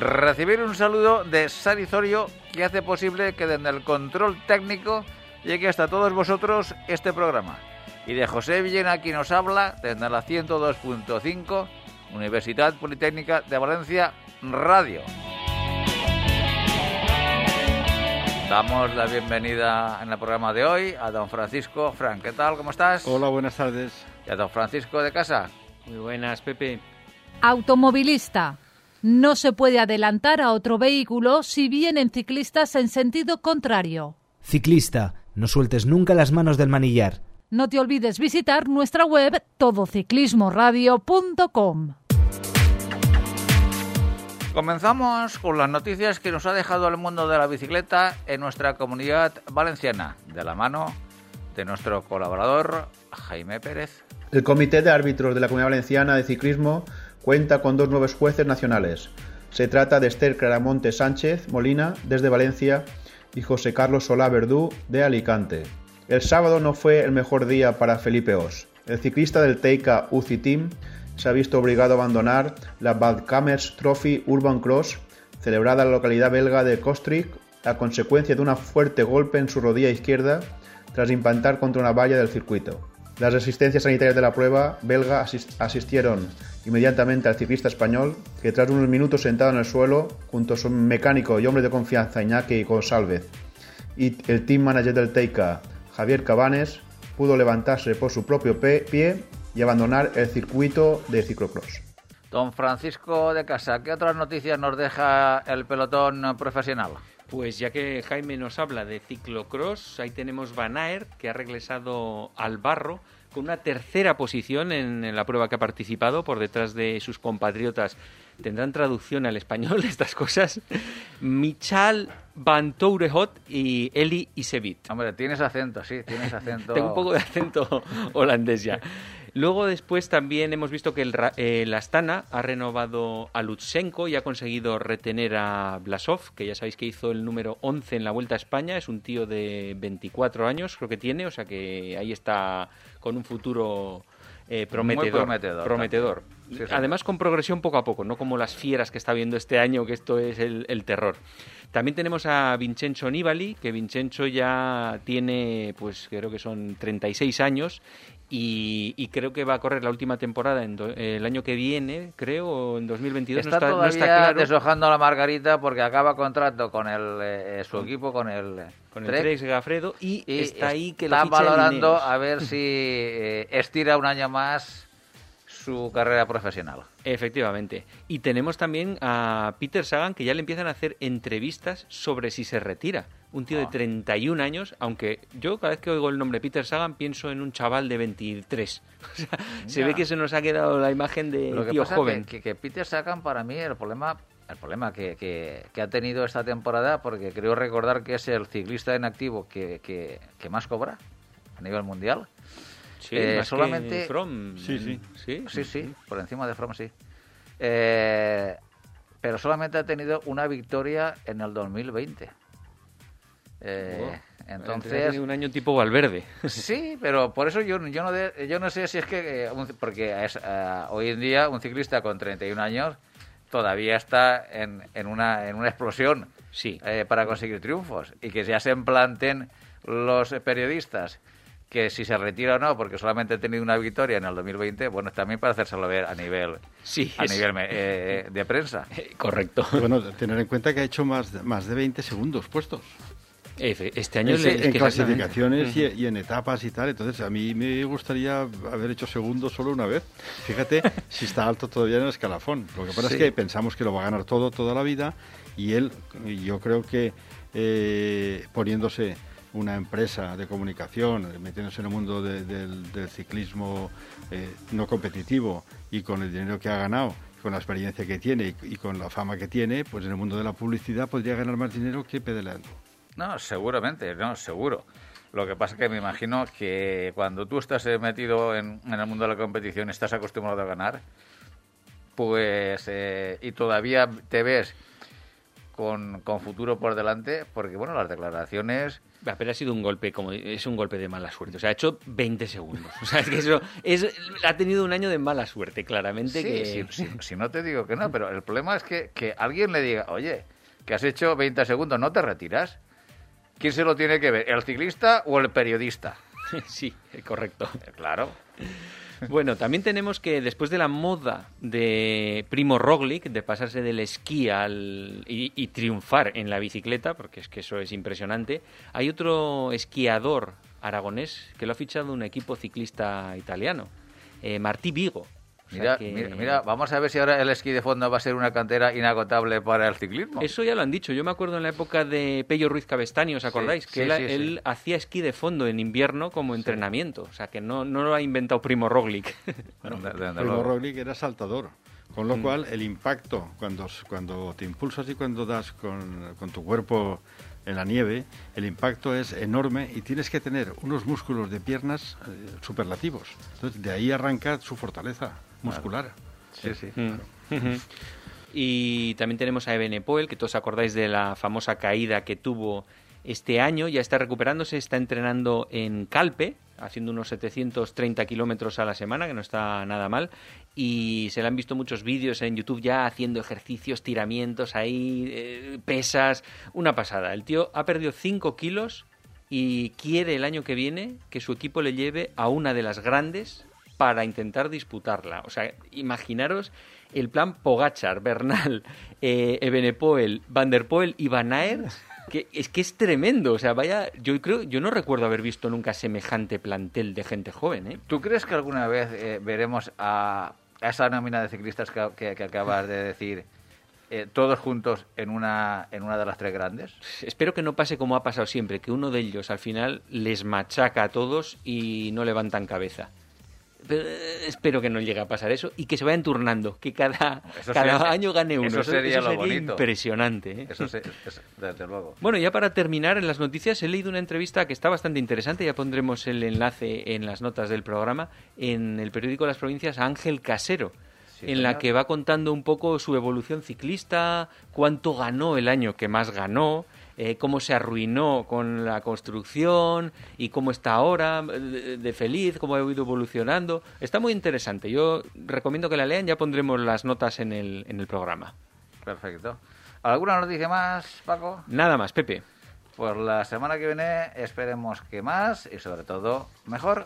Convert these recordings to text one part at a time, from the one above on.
Recibir un saludo de Sari Zorio que hace posible que desde el control técnico llegue hasta todos vosotros este programa. Y de José Villena, quien nos habla desde la 102.5, Universidad Politécnica de Valencia, Radio. Damos la bienvenida en el programa de hoy a don Francisco. Frank, ¿qué tal? ¿Cómo estás? Hola, buenas tardes. ¿Y a don Francisco de casa? Muy buenas, Pepe. Automovilista. No se puede adelantar a otro vehículo si vienen ciclistas en sentido contrario. Ciclista, no sueltes nunca las manos del manillar. No te olvides visitar nuestra web todociclismoradio.com. Comenzamos con las noticias que nos ha dejado el mundo de la bicicleta en nuestra comunidad valenciana, de la mano de nuestro colaborador Jaime Pérez. El Comité de Árbitros de la Comunidad Valenciana de Ciclismo cuenta con dos nuevos jueces nacionales. Se trata de Esther Claramonte Sánchez Molina, desde Valencia, y José Carlos Solá Verdú, de Alicante. El sábado no fue el mejor día para Felipe Os. El ciclista del Teika UCI Team se ha visto obligado a abandonar la Badkamers Trophy Urban Cross, celebrada en la localidad belga de Kostrich, a consecuencia de un fuerte golpe en su rodilla izquierda tras impactar contra una valla del circuito. Las asistencias sanitarias de la prueba belga asistieron inmediatamente al ciclista español, que tras unos minutos sentado en el suelo, junto a su mecánico y hombre de confianza Iñaki González y el team manager del Teika, Javier Cabanes, pudo levantarse por su propio pie y abandonar el circuito de ciclocross. Don Francisco de Casa, ¿qué otras noticias nos deja el pelotón profesional? Pues ya que Jaime nos habla de ciclocross, ahí tenemos Van Aert, que ha regresado al barro con una tercera posición en, la prueba que ha participado por detrás de sus compatriotas. ¿Tendrán traducción al español estas cosas? Michal Van Tourehot y Eli Isevit. Hombre, tienes acento, sí, tienes acento. Tengo un poco de acento holandés ya. Luego después también hemos visto que el, Astana ha renovado a Lutsenko y ha conseguido retener a Blasov, que ya sabéis que hizo el número 11 en la Vuelta a España. Es un tío de 24 años, creo que tiene, o sea que ahí está con un futuro eh, prometedor. prometedor. Además con progresión poco a poco, no como las fieras que está viendo este año, que esto es el, el terror. También tenemos a Vincenzo Nibali, que Vincenzo ya tiene, pues creo que son 36 años y, creo que va a correr la última temporada en el año que viene, creo, o en 2022. Está, todavía está deshojando la margarita porque acaba contrato con el, eh, su equipo, con el con el Trex Gafredo y, está ahí que está valorando a ver si eh, estira un año más su carrera profesional. Efectivamente. Y tenemos también a Peter Sagan que ya le empiezan a hacer entrevistas sobre si se retira. Un tío de 31 ah. años, aunque yo cada vez que oigo el nombre Peter Sagan pienso en un chaval de 23. O sea, se ve que se nos ha quedado la imagen de Lo que tío pasa joven. Que, que, Peter Sagan para mí el problema el problema que, que, ha tenido esta temporada, porque creo recordar que es el ciclista en activo que, que más cobra a nivel mundial. Sí, eh, solamente From. Sí, sí. sí, sí, sí, por encima de From, sí. Eh, pero solamente ha tenido una victoria en el 2020. Eh, entonces un año tipo Valverde. Sí, pero por eso yo, yo, no, yo no sé si es que porque es, hoy en día un ciclista con 31 años todavía está en, en, una, en una explosión sí. para conseguir triunfos y que ya se planten los periodistas que si se retira o no, porque solamente ha tenido una victoria en el 2020, bueno, también para hacérselo ver a nivel, sí, a nivel eh, de prensa. Correcto. Bueno, tener en cuenta que ha hecho más de, más de 20 segundos puestos. Este año en clasificaciones y, en etapas y tal, entonces a mí me gustaría haber hecho segundo solo una vez. Fíjate si está alto todavía en el escalafón. Lo que pasa es que pensamos que lo va a ganar todo toda la vida y él, yo creo que eh, poniéndose una empresa de comunicación, metiéndose en el mundo del, ciclismo eh, no competitivo y con el dinero que ha ganado, con la experiencia que tiene y, con la fama que tiene, pues en el mundo de la publicidad podría ganar más dinero que pedaleando. No, seguramente, no, seguro. Lo que pasa es que me imagino que cuando tú estás eh, metido en, el mundo de la competición, estás acostumbrado a ganar, pues eh, y todavía te ves con, con futuro por delante, porque bueno, las declaraciones Pero ha sido un golpe, como es un golpe de mala suerte. O sea, ha hecho 20 segundos. O sea, es que eso es, ha tenido un año de mala suerte, claramente. Sí, que... sí, sí, si no te digo que no, pero el problema es que, que alguien le diga, oye, que has hecho 20 segundos, no te retiras. ¿Quién se lo tiene que ver? ¿El ciclista o el periodista? Sí, correcto. Claro. Bueno, también tenemos que después de la moda de Primo Roglic, de pasarse del esquí al, y, triunfar en la bicicleta, porque es que eso es impresionante, hay otro esquiador aragonés que lo ha fichado un equipo ciclista italiano, eh, Martí Vigo. O sea Mira, que- mira, mira, vamos a ver si ahora el esquí de fondo va a ser una cantera inagotable para el ciclismo. Eso ya lo han dicho. Yo me acuerdo en la época de Pello Ruiz Cabestaño, ¿os acordáis? Sí, que sí, él, sí, sí. él hacía esquí de fondo en invierno como entrenamiento. O sea, que no, no lo ha inventado Primo Roglic. Primo. Roglic era saltador. Con lo Mm. cual, el impacto, cuando, cuando te impulsas y cuando das con, con tu cuerpo en la nieve, el impacto es enorme y tienes que tener unos músculos de piernas eh, superlativos. Entonces, de ahí arranca su fortaleza muscular. Sí, sí. Mm. y también tenemos a Ebenepoel, que todos acordáis de la famosa caída que tuvo este año. Ya está recuperándose, está entrenando en Calpe, haciendo unos 730 kilómetros a la semana, que no está nada mal. Y se le han visto muchos vídeos en YouTube ya haciendo ejercicios, tiramientos ahí, eh, pesas. Una pasada. El tío ha perdido 5 kilos y quiere el año que viene que su equipo le lleve a una de las grandes para intentar disputarla. O sea, imaginaros el plan Pogachar, Bernal, eh, Ebenepoel, Van der Poel y Van Aert, que es que es tremendo. O sea, vaya, yo creo, yo no recuerdo haber visto nunca semejante plantel de gente joven, ¿eh? ¿Tú crees que alguna vez eh, veremos a, a esa nómina de ciclistas que, que- que acabas de decir eh, todos juntos en una, en una de las tres grandes? Espero que no pase como ha pasado siempre, que uno de ellos al final les machaca a todos y no levantan cabeza. Pero, eh, espero que no llegue a pasar eso y que se vayan turnando, que cada, Eso cada sería- año gane uno. eso sería lo bonito. impresionante. ¿eh? Eso eso, desde luego. Bueno, ya para terminar en las noticias he leído una entrevista que está bastante interesante, ya pondremos el enlace en las notas del programa, en el periódico Las Provincias a Ángel Casero, Sí, en la que va contando un poco su evolución ciclista, cuánto ganó el año que más ganó, eh, cómo se arruinó con la construcción y cómo está ahora de, de feliz, cómo ha ido evolucionando. Está muy interesante. Yo recomiendo que la lean, ya pondremos las notas en el, en el programa. Perfecto. ¿Alguna noticia más, Paco? Nada más, Pepe. Pues la semana que viene esperemos que más y sobre todo mejor.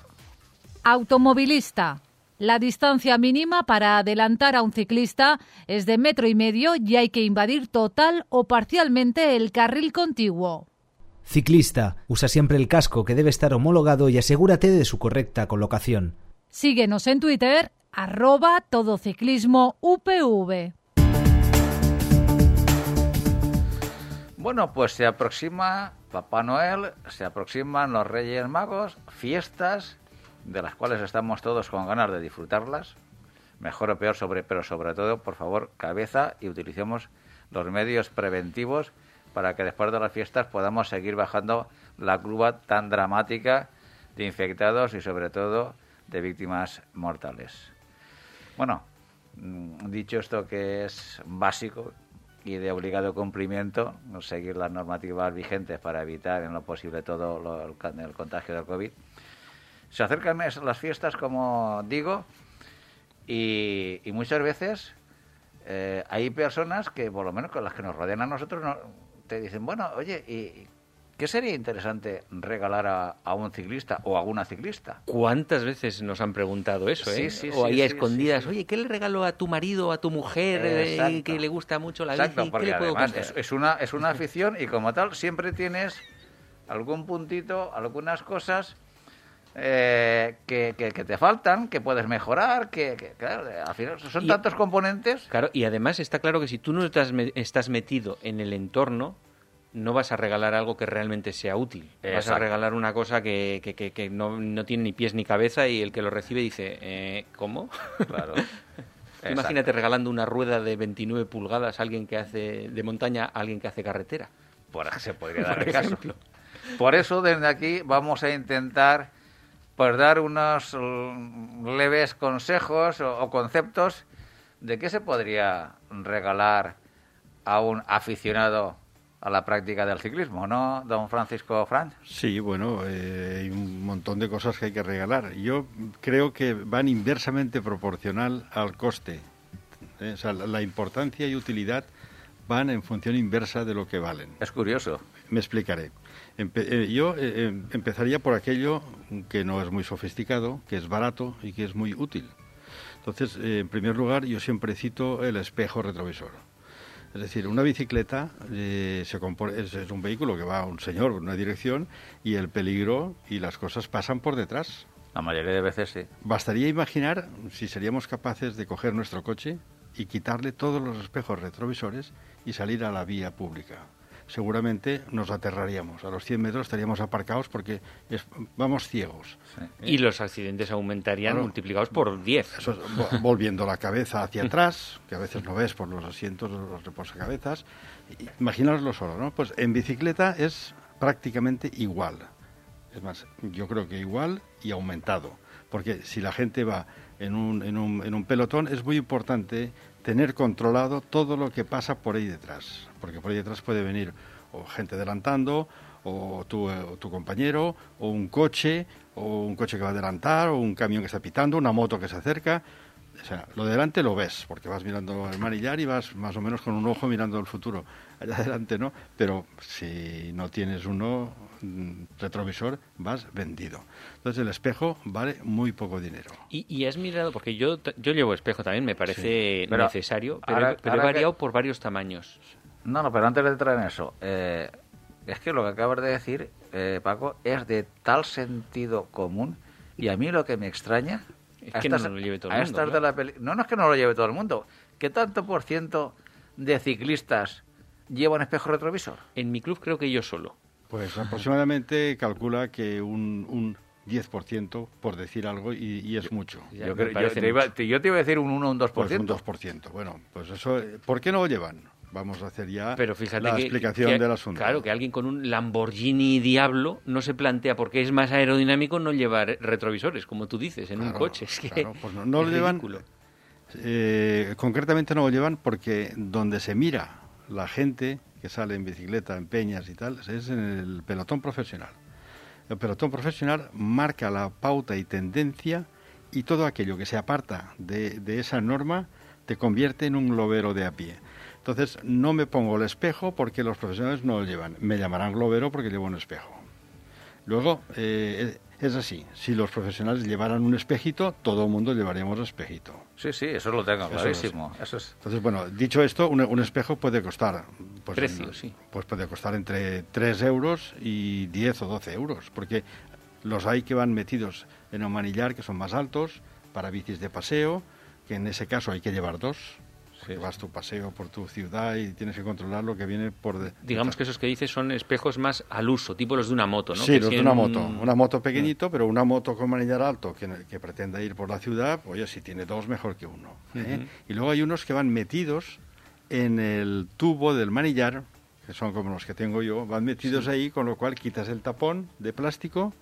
Automovilista. La distancia mínima para adelantar a un ciclista es de metro y medio y hay que invadir total o parcialmente el carril contiguo. Ciclista, usa siempre el casco que debe estar homologado y asegúrate de su correcta colocación. Síguenos en Twitter, arroba todociclismo UPV. Bueno, pues se aproxima Papá Noel, se aproximan los Reyes Magos, fiestas de las cuales estamos todos con ganas de disfrutarlas, mejor o peor, sobre, pero sobre todo, por favor, cabeza y utilicemos los medios preventivos para que después de las fiestas podamos seguir bajando la curva tan dramática de infectados y sobre todo de víctimas mortales. Bueno, mm, dicho esto que es básico y de obligado cumplimiento, seguir las normativas vigentes para evitar en lo posible todo lo- el, el contagio del COVID. Se acercan las fiestas, como digo, y, y muchas veces eh, hay personas que, por lo menos con las que nos rodean a nosotros, no- te dicen, bueno, oye, ¿y qué sería interesante regalar a, a un ciclista o a una ciclista? ¿Cuántas veces nos han preguntado eso, Sí, eh? sí, o sí, ahí a escondidas, oye, ¿qué le regalo a tu marido, a tu mujer, eh, que le gusta mucho la Exacto, bici? ¿Qué porque le puedo además es, es una, es una afición y como tal siempre tienes algún puntito, algunas cosas eh, que, que- que te faltan, que puedes mejorar, que, que, claro, al final son Y- tantos componentes. Claro, y además está claro que si tú no estás, me- estás metido en el entorno, no vas a regalar algo que realmente sea útil. Vas a regalar una cosa que, que- que- que no, no tiene ni pies ni cabeza y el que lo recibe dice, eh, ¿cómo? Claro. Imagínate regalando una rueda de 29 pulgadas a alguien que hace de montaña a alguien que hace carretera. Por, se podría dar el caso. Por eso, desde aquí vamos a intentar pues, dar unos mm, leves consejos o, conceptos de qué se podría regalar a un aficionado a la práctica del ciclismo, ¿no, don Francisco Franz? Sí, bueno, eh, hay un montón de cosas que hay que regalar. Yo creo que van inversamente proporcional al coste. Eh, o sea, la importancia y utilidad van en función inversa de lo que valen. Es curioso. Me explicaré. Eh, yo eh, em, empezaría por aquello que no es muy sofisticado, que es barato y que es muy útil. Entonces, eh, en primer lugar, yo siempre cito el espejo retrovisor. Es decir, una bicicleta se es, es, un vehículo que va a un señor en una dirección y el peligro y las cosas pasan por detrás. La mayoría de veces sí. Bastaría imaginar si seríamos capaces de coger nuestro coche y quitarle todos los espejos retrovisores y salir a la vía pública seguramente nos aterraríamos. A los 100 metros estaríamos aparcados porque vamos ciegos. Y los accidentes aumentarían multiplicados por 10. volviendo la cabeza hacia atrás, que a veces no ves por los asientos, los reposacabezas. Imaginaoslo solo, ¿no? Pues en bicicleta es prácticamente igual. Es más, yo creo que igual y aumentado. Porque si la gente va en un, en un, en un pelotón, es muy importante tener controlado todo lo que pasa por ahí detrás, porque por ahí detrás puede venir o gente adelantando, o tu, eh, tu, compañero, o un coche, o un coche que va a adelantar, o un camión que está pitando, una moto que se acerca. O sea, lo de delante lo ves, porque vas mirando el manillar y vas más o menos con un ojo mirando el futuro. Allá adelante no, pero si no tienes uno mm, retrovisor, vas vendido. Entonces el espejo vale muy poco dinero. Y, has mirado, porque yo, yo llevo espejo también, me parece necesario, pero, he variado por varios tamaños. No, no, pero antes de entrar en eso, eh, es que lo que acabas de decir, eh, Paco, es de tal sentido común y a mí lo que me extraña es que no lo lleve todo el mundo. no, no es que no lo lleve todo el mundo. ¿Qué tanto por ciento de ciclistas llevan espejo retrovisor? En mi club creo que yo solo. Pues aproximadamente calcula que un, un 10%, por decir algo, y, es mucho. Yo, te iba, a decir un 1 o un 2%. Pues un 2%. Bueno, pues eso, ¿por qué no lo llevan? Vamos a hacer ya Pero fíjate la explicación del asunto. Claro, que alguien con un Lamborghini Diablo no se plantea porque es más aerodinámico no llevar retrovisores, como tú dices, en un coche. Es que pues no, lo llevan. Eh, concretamente no lo llevan porque donde se mira la gente que sale en bicicleta, en peñas y tal, es en el pelotón profesional. El pelotón profesional marca la pauta y tendencia y todo aquello que se aparta de, de esa norma te convierte en un globero de a pie. Entonces, no me pongo el espejo porque los profesionales no lo llevan. Me llamarán globero porque llevo un espejo. Luego, eh, es así. Si los profesionales llevaran un espejito, todo el mundo llevaríamos espejito. Sí, sí, eso lo tengo clarísimo. Eso es. Entonces, bueno, dicho esto, un, espejo puede costar... Pues, Precio, sí. Pues puede costar entre 3 euros y 10 o 12 euros, porque los hay que van metidos en un manillar que son más altos, para bicis de paseo, que en ese caso hay que llevar dos que vas tu paseo por tu ciudad y tienes que controlar lo que viene por... De, Digamos que esos que dices son espejos más al uso, tipo los de una moto, ¿no? Sí, los de una moto. Una moto pequeñito, pero una moto con manillar alto que, que pretenda ir por la ciudad, oye, si tiene dos, mejor que uno. ¿eh? Y luego hay unos que van metidos en el tubo del manillar, que son como los que tengo yo, van metidos ahí, con lo cual quitas el tapón de plástico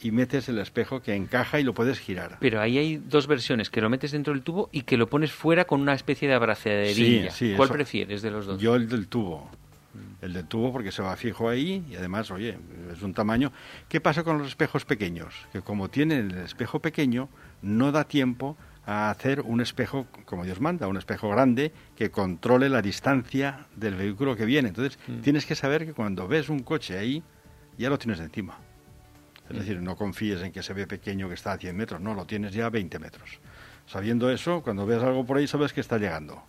y metes el espejo que encaja y lo puedes girar. Pero ahí hay dos versiones, que lo metes dentro del tubo y que lo pones fuera con una especie de abrazaderilla. ¿Cuál prefieres de los dos? Yo el del tubo. El del tubo porque se va fijo ahí y además, oye, es un tamaño. ¿Qué pasa con los espejos pequeños? Que como tienen el espejo pequeño, no da tiempo a hacer un espejo como Dios manda, un espejo grande que controle la distancia del vehículo que viene. Entonces, mm. tienes que saber que cuando ves un coche ahí, ya lo tienes de encima. Es decir, no confíes en que se ve pequeño que está a 100 metros, no, lo tienes ya a 20 metros. Sabiendo eso, cuando ves algo por ahí sabes que está llegando,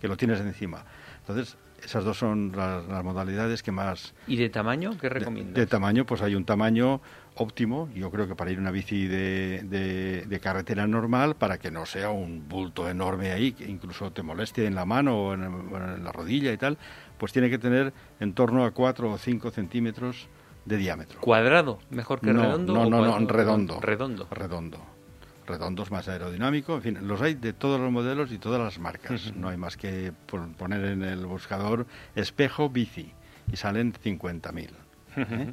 que lo tienes encima. Entonces, esas dos son las, modalidades que más... ¿Y de tamaño? ¿Qué recomiendas? De, tamaño, pues hay un tamaño óptimo, yo creo que para ir una bici de, de, carretera normal, para que no sea un bulto enorme ahí, que incluso te moleste en la mano o en, en la rodilla y tal, pues tiene que tener en torno a 4 o 5 centímetros de diámetro. ¿Cuadrado? ¿Mejor que redondo? No, no, no, redondo. Redondo. Redondo. Redondo es más aerodinámico. En fin, los hay de todos los modelos y todas las marcas. No hay más que poner en el buscador espejo bici y salen 50.000. ¿eh?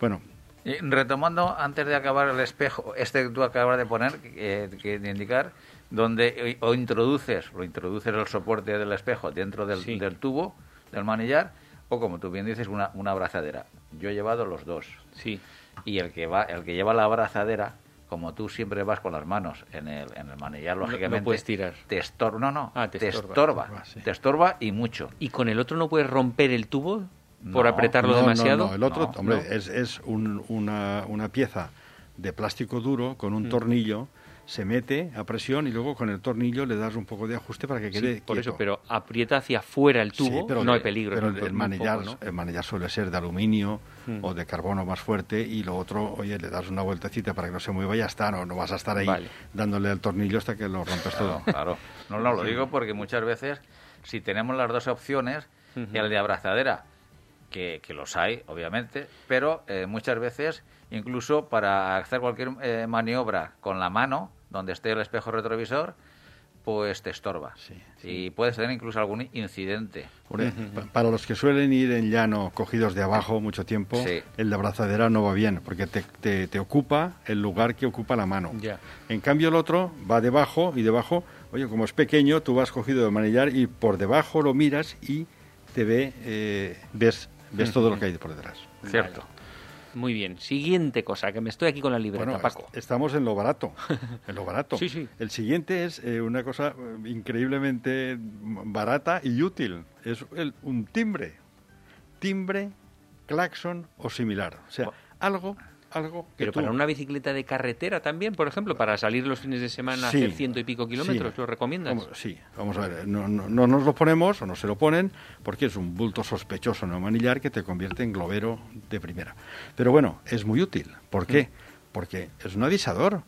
Bueno, Y retomando, antes de acabar el espejo, este que tú acabas de poner, eh, que de indicar, donde o introduces, lo introduces el soporte del espejo dentro del, Sí. del tubo, del manillar, o como tú bien dices, una, una abrazadera. Yo he llevado los dos. Sí. Y el que va, el que lleva la abrazadera, como tú siempre vas con las manos en el, en el manillar, No- no lógicamente. puedes tirar. Te estorba. No, no. Ah, te te, estorba. estorba. Estorba, sí. Te estorba y mucho. ¿Y con el otro no puedes romper el tubo por No, apretarlo no, demasiado? no, el otro, No, hombre, no. es, es un- una, una pieza de plástico duro con un tornillo, se mete a presión y luego con el tornillo le das un poco de ajuste para que Sí, quede por eso, quieto. pero aprieta hacia afuera el tubo, Sí, pero no hay peligro. Pero el, muy manillar, poco, ¿no? el manillar suele ser de aluminio Mm. o de carbono más fuerte y lo otro, oye, le das una vueltecita para que no se mueva y ya está, no, no vas a estar ahí Vale. dándole el tornillo hasta que lo rompes todo. Claro, claro. No, no, lo digo porque muchas veces, si tenemos las dos opciones, el de abrazadera, que, que los hay, obviamente, pero eh, muchas veces, incluso para hacer cualquier eh, maniobra con la mano, donde esté el espejo retrovisor, pues te estorba. Sí, Y puedes tener incluso algún incidente. Para los que suelen ir en llano cogidos de abajo mucho tiempo, Sí. el de abrazadera no va bien, porque te, te- te ocupa el lugar que ocupa la mano. Ya. En cambio el otro va debajo y debajo, oye, como es pequeño, tú vas cogido de manillar y por debajo lo miras y te ve, eh, ves, ves todo lo que hay por detrás. Cierto. Muy bien. Siguiente cosa, que me estoy aquí con la libreta, Bueno, Paco. est- estamos en lo barato, en lo barato. Sí, sí. El siguiente es eh, una cosa eh, increíblemente barata y útil. Es el- un timbre. Timbre, claxon o similar. O sea, algo, algo que Pero tú- para una bicicleta de carretera también, por ejemplo, para salir los fines de semana a hacer ciento y pico kilómetros, sí. ¿lo recomiendas? Vamos, sí, vamos a ver. No, no, no nos lo ponemos o no se lo ponen porque es un bulto sospechoso no manillar que te convierte en globero de primera. Pero bueno, es muy útil. ¿Por qué? Porque es un avisador.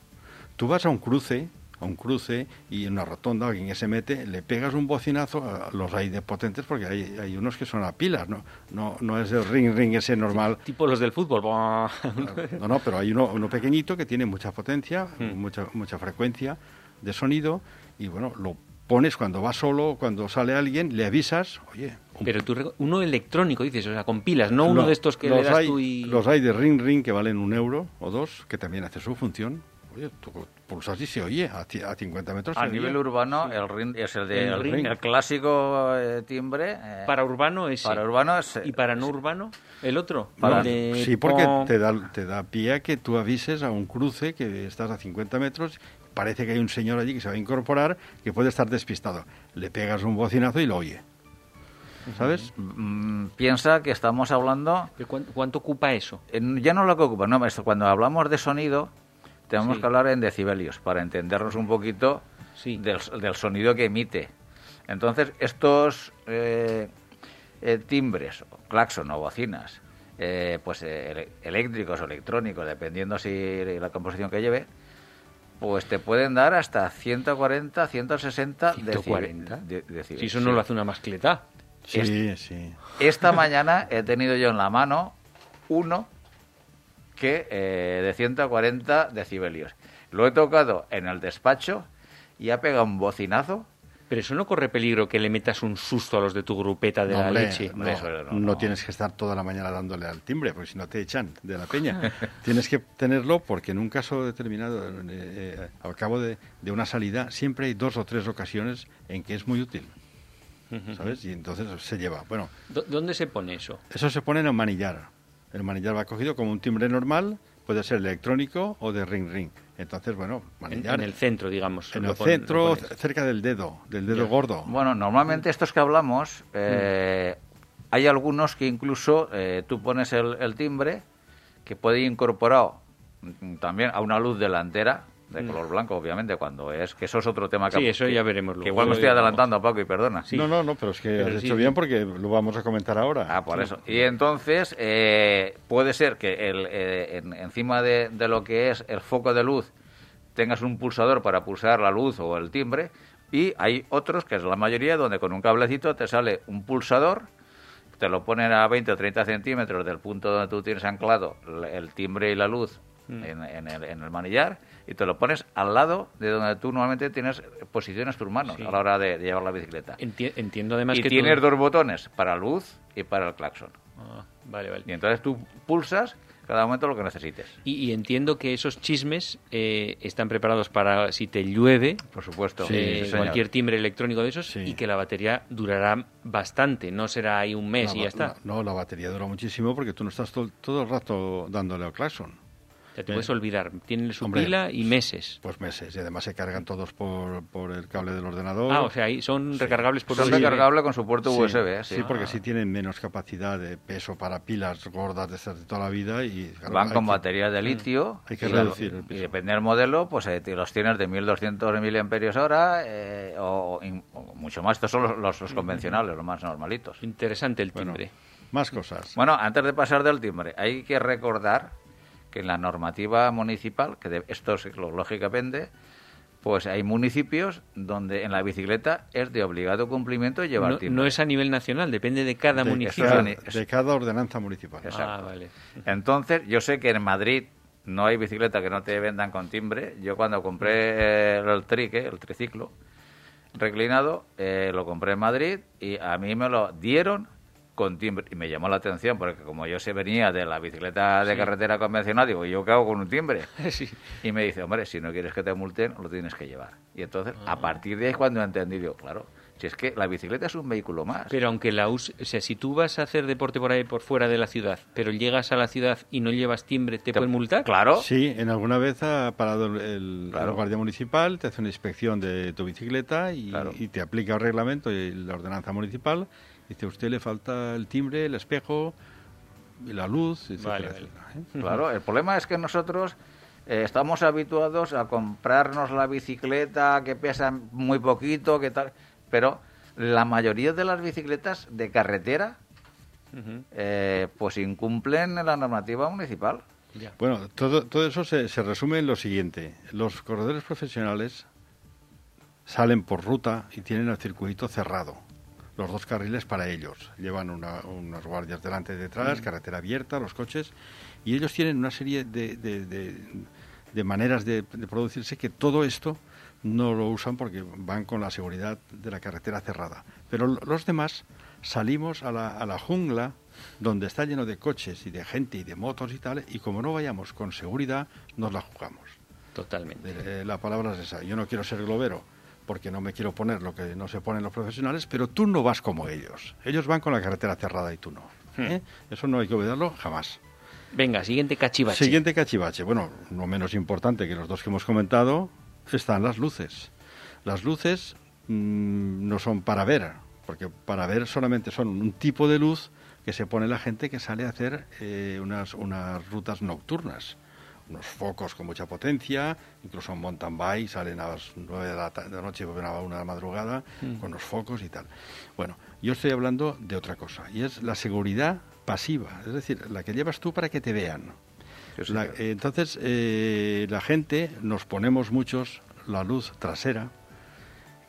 Tú vas a un cruce, a un cruce y en una rotonda alguien que se mete, le pegas un bocinazo, a- los hay de potentes porque hay, hay unos que son a pilas, ¿no? No, no es el ring ring ese normal. Tipo los del fútbol. No, no, pero hay uno, uno pequeñito que tiene mucha potencia, Mm. mucha, mucha frecuencia de sonido y bueno, lo pones cuando va solo, cuando sale alguien, le avisas, oye, un- Pero tú, uno electrónico, dices, o sea, con pilas, no uno de estos que le das hay, tú y... Los hay de ring ring que valen un euro o dos, que también hace su función. Oye, tú pulsas y se oye a, ci- a 50 metros. A oye. nivel urbano, el ring es el, de, El el, ring. el clásico eh, timbre. eh, Para urbano ese. para urbano es, ¿Y para no urbano? ¿El otro? Para- El de Sí, porque te da, te da pie a que tú avises a un cruce que estás a 50 metros, parece que hay un señor allí que se va a incorporar, que puede estar despistado. Le pegas un bocinazo y lo oye. ¿Sabes? mm, piensa que estamos hablando ¿Pero cuánto, cuánto ocupa eso? en- ya no lo que ocupa, no, esto, cuando hablamos de sonido tenemos Sí. que hablar en decibelios para entendernos un poquito Sí. del, del sonido que emite. Entonces, estos eh, eh, timbres, claxon o bocinas, eh, pues eh, eléctricos o electrónicos, dependiendo si la composición que lleve, pues te pueden dar hasta 140, 160 deci- 140. de- decibelios. Si eso no Sí. lo hace una mascleta. Sí, sí. Esta mañana he tenido yo en la mano uno que eh, de 140 decibelios. Lo he tocado en el despacho y ha pegado un bocinazo. Pero eso no corre peligro que le metas un susto a los de tu grupeta de No, la hombre, leche. No, Eso no, no no. tienes que estar toda la mañana dándole al timbre, porque si no te echan de la peña. tienes que tenerlo porque en un caso determinado, eh, eh, al cabo de, de una salida, siempre hay dos o tres ocasiones en que es muy útil. ¿Sabes? Y entonces se lleva. Bueno, ¿Dó- ¿Dónde se pone eso? eso se pone en el manillar. El manillar va cogido como un timbre normal, puede ser electrónico o de ring ring. Entonces, bueno, En, manillar. en el centro, digamos. en el pon- centro, cerca del dedo, del dedo gordo. Bueno, normalmente estos que hablamos, eh, hay algunos que incluso eh, tú pones el, el timbre que puede ir incorporado mm, también a una luz delantera de color blanco, obviamente, cuando es que eso es otro tema que, Sí, eso que- ya veremos que luego. igual me estoy adelantando, Paco, y perdona. Sí. No, no, no, pero es que Pero has sí, hecho sí. bien porque lo vamos a comentar ahora. Ah, por Sí. eso. Y entonces eh, puede ser que el, eh, en- encima de, de lo que es el foco de luz tengas un pulsador para pulsar la luz o el timbre y hay otros, que es la mayoría, donde con un cablecito te sale un pulsador, te lo ponen a 20 o 30 centímetros del punto donde tú tienes anclado el- el timbre y la luz en, en el, en el manillar y te lo pones al lado de donde tú normalmente tienes posiciones tus manos Sí. a la hora de, de llevar la bicicleta. Enti- entiendo además Y que tienes dos botones, para luz y para el claxon. Ah, vale, vale. Y entonces tú pulsas cada momento lo que necesites. Y, y entiendo que esos chismes eh, están preparados para si te llueve, Por supuesto. Eh, Sí, cualquier timbre electrónico de esos, Sí. y que la batería durará bastante, no será ahí un mes La y ya está. la- no, la batería dura muchísimo porque tú no estás todo, todo el rato dándole al claxon. Ya te puedes olvidar, tienen su Hombre, pila y meses. Pues meses. Y además se cargan todos por, por el cable del ordenador. Ah, o sea, ahí son recargables por Son recargables con su puerto Sí, USB. Sí, Sí, porque Ah. sí tienen menos capacidad de peso para pilas gordas de toda la vida y claro, Van con que- baterías de litio. Hay que y, reducir el Y peso. depende del modelo, pues eh, los tienes de 1200 miliamperios hora eh, o, o mucho más. Estos son los, los- los convencionales, los más normalitos. Interesante el Bueno, timbre. más cosas. Bueno, antes de pasar del timbre, hay que recordar que en la normativa municipal, que de esto es lo lógicamente, pues hay municipios donde en la bicicleta es de obligado cumplimiento llevar No, timbre. no es a nivel nacional, depende de cada de, municipio. cada, de cada ordenanza municipal. Exacto. Ah, vale. Entonces, yo sé que en Madrid no hay bicicleta que no te vendan con timbre. Yo cuando compré el, trique, el triciclo reclinado, eh, lo compré en Madrid y a mí me lo dieron con timbre. Y me llamó la atención porque como yo se venía de la bicicleta de carretera convencional, digo, ¿yo qué hago con un timbre? Sí. Y me dice, hombre, si no quieres que te multen, lo tienes que llevar. Y entonces, Ah. a partir de ahí es cuando he entendido, claro, si es que la bicicleta es un vehículo más. Pero aunque la uses, o sea, si tú vas a hacer deporte por ahí por fuera de la ciudad, pero llegas a la ciudad y no llevas timbre, ¿te, pueden multar? Claro. Sí, en alguna vez ha parado el, el- Claro. el guardia municipal, te hace una inspección de tu bicicleta y, Claro. y te aplica el reglamento y la ordenanza municipal. Dice, a usted le falta el timbre, el espejo y la luz, etcétera, Vale, vale. etcétera, ¿eh? Claro, el problema es que nosotros eh, estamos habituados a comprarnos la bicicleta que pesa muy poquito, que tal, pero la mayoría de las bicicletas de carretera eh, pues incumplen la normativa municipal. Ya. Bueno, todo, todo eso se, se resume en lo siguiente. Los corredores profesionales salen por ruta y tienen el circuito cerrado. Los dos carriles para ellos. Llevan una- unos guardias delante y detrás, carretera abierta, los coches. Y ellos tienen una serie de, de- de- de maneras de, producirse que todo esto no lo usan porque van con la seguridad de la carretera cerrada. Pero lo- los demás salimos a la, a la jungla donde está lleno de coches y de gente y de motos y tal, y como no vayamos con seguridad, nos la jugamos. Totalmente. Eh, la palabra es esa. Yo no quiero ser globero porque no me quiero poner lo que no se ponen los profesionales, pero tú no vas como ellos. Ellos van con la carretera cerrada y tú no. ¿eh? Eso no hay que obedecerlo jamás. Venga, siguiente cachivache. Siguiente cachivache. Bueno, no menos importante que los dos que hemos comentado, están las luces. Las luces mm, no son para ver, porque para ver solamente son un tipo de luz que se pone la gente que sale a hacer eh, unas, unas rutas nocturnas. Unos focos con mucha potencia, incluso en mountain bike salen a las 9 de la, ta- de la noche y vuelven a la 1 de la madrugada con los focos y tal. Bueno, yo estoy hablando de otra cosa, y es la seguridad pasiva, es decir, la que llevas tú para que te vean. Sí, La- señor. eh, entonces, eh, la gente nos ponemos muchos la luz trasera,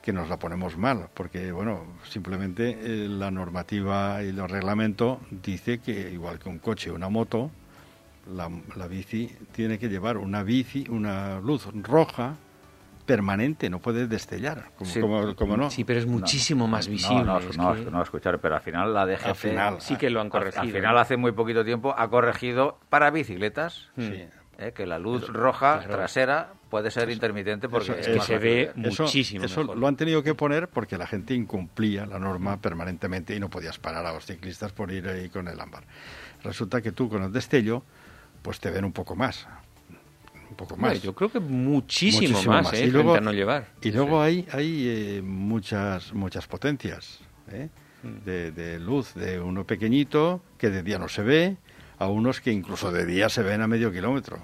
que nos la ponemos mal, porque, bueno, simplemente eh, la normativa y el reglamento dice que, igual que un coche o una moto, la, la bici tiene que llevar una bici, una luz roja permanente, no puede destellar, como, Sí. como, como no. Sí, pero es muchísimo más visible. No, es no, que- no, escuchar, pero al final la DGT... Al final. Sí que lo han corregido. Al, final, hace muy poquito tiempo, ha corregido para bicicletas Sí. eh, que la luz roja claro. trasera puede ser intermitente porque eso- es que se ve. Eso- muchísimo Eso mejor. lo han tenido que poner porque la gente incumplía la norma permanentemente y no podías parar a los ciclistas por ir ahí con el ámbar. Resulta que tú con el destello, pues te ven un poco más. Un poco más. yo creo que muchísimo, Muchísimo más, más. ¿eh? Y luego- no llevar. Y luego hay, hay eh, muchas, muchas potencias ¿eh? Mm. de, de luz, de uno pequeñito que de día no se ve, a unos que incluso de día se ven a medio kilómetro.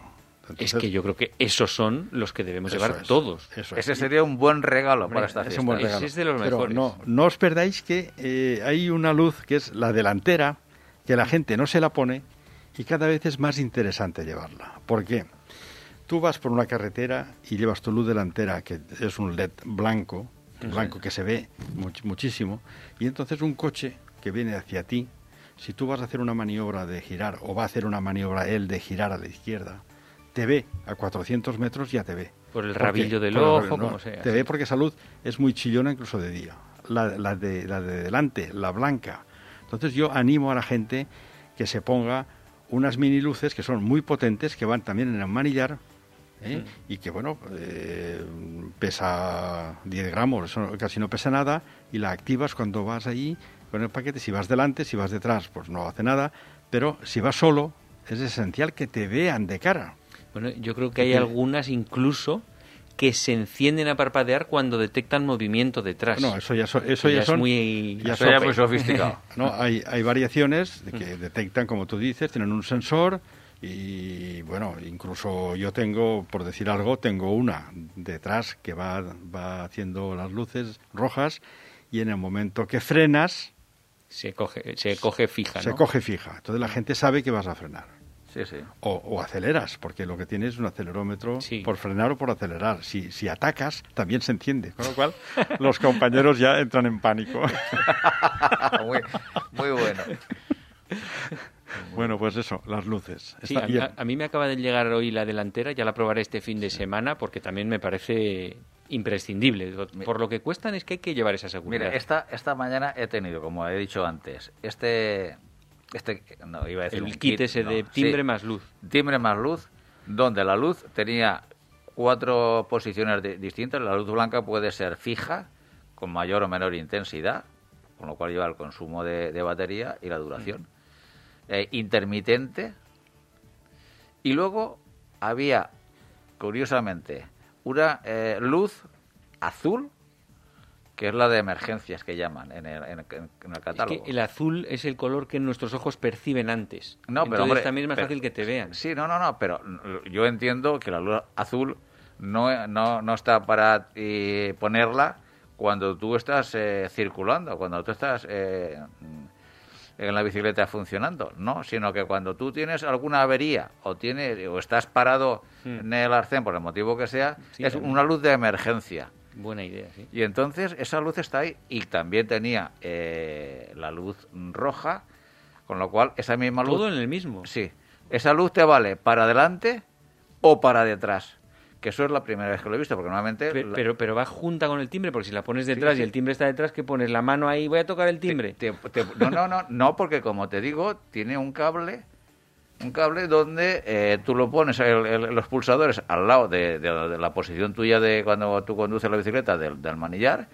Es que yo creo que esos son los que debemos llevar es, todos. eso es. Ese sería un buen regalo para esta Es fiesta. un buen regalo. es de los Pero mejores. no, no os perdáis que eh, hay una luz que es la delantera, que la gente no se la pone y cada vez es más interesante llevarla. ¿Por qué? Tú vas por una carretera y llevas tu luz delantera, que es un LED blanco, blanco que se ve much- muchísimo, y entonces un coche que viene hacia ti, si tú vas a hacer una maniobra de girar o va a hacer una maniobra él de girar a la izquierda, te ve a 400 metros, ya te ve. Por el rabillo del ojo, rabillo, no, como sea. Te ve porque esa luz es muy chillona incluso de día. La, la de, la de delante, la blanca. Entonces yo animo a la gente que se ponga unas mini luces que son muy potentes, que van también en el manillar, ¿eh? y que bueno, eh, pesa 10 gramos, eso casi no pesa nada, y la activas cuando vas ahí con el paquete, si vas delante, si vas detrás, pues no hace nada, pero si vas solo, es esencial que te vean de cara. Bueno, yo creo que hay algunas incluso que se encienden a parpadear cuando detectan movimiento detrás. No, eso ya, eso ya, son, es muy, ya eso ya muy sofisticado. no, hay, hay variaciones de que detectan, como tú dices, tienen un sensor y bueno, incluso yo tengo, por decir algo, tengo una detrás que va, va haciendo las luces rojas y en el momento que frenas... Se coge, se coge fija, Se coge fija. Entonces la gente sabe que vas a frenar. Sí, sí. O, aceleras, porque lo que tienes es un acelerómetro por frenar o por acelerar. Si, si atacas, también se entiende. Con lo cual, los compañeros ya entran en pánico. muy, muy bueno. Bueno, pues eso, las luces. a, mí me acaba de llegar hoy la delantera, ya la probaré este fin de semana porque también me parece imprescindible. Por lo que cuestan es que hay que llevar esa seguridad. Mira, esta, esta mañana he tenido, como he dicho antes, este este no iba a decir el kit, ese de timbre más luz. Timbre más luz donde la luz tenía cuatro posiciones distintas. La luz blanca puede ser fija con mayor o menor intensidad con lo cual lleva el consumo de, batería y la duración. Mm. eh, intermitente. Y luego había curiosamente una eh, luz azul que es la de emergencias que llaman en el, en el, catálogo. el azul es el color que nuestros ojos perciben antes. No, pero Entonces, también es más fácil que te vean. Sí, no, no, no, pero yo entiendo que la luz azul no, no, no está para eh, ponerla cuando tú estás eh, circulando, cuando tú estás eh, en la bicicleta funcionando, no, sino que cuando tú tienes alguna avería o tienes o estás parado hmm. en el arcén por el motivo que sea, es una luz de emergencia. Buena idea, sí. Y entonces esa luz está ahí y también tenía eh, la luz roja, con lo cual esa misma luz... Todo en el mismo. Sí. Esa luz te vale para adelante o para detrás. Que eso es la primera vez que lo he visto, porque normalmente... Pero, pero, va junta con el timbre, porque si la pones detrás y el timbre está detrás, que pones la mano ahí, voy a tocar el timbre. no, no, no, no, porque como te digo, tiene un cable un cable donde eh, tú lo pones los pulsadores al lado de, la posición tuya de cuando tú conduces la bicicleta del, manillar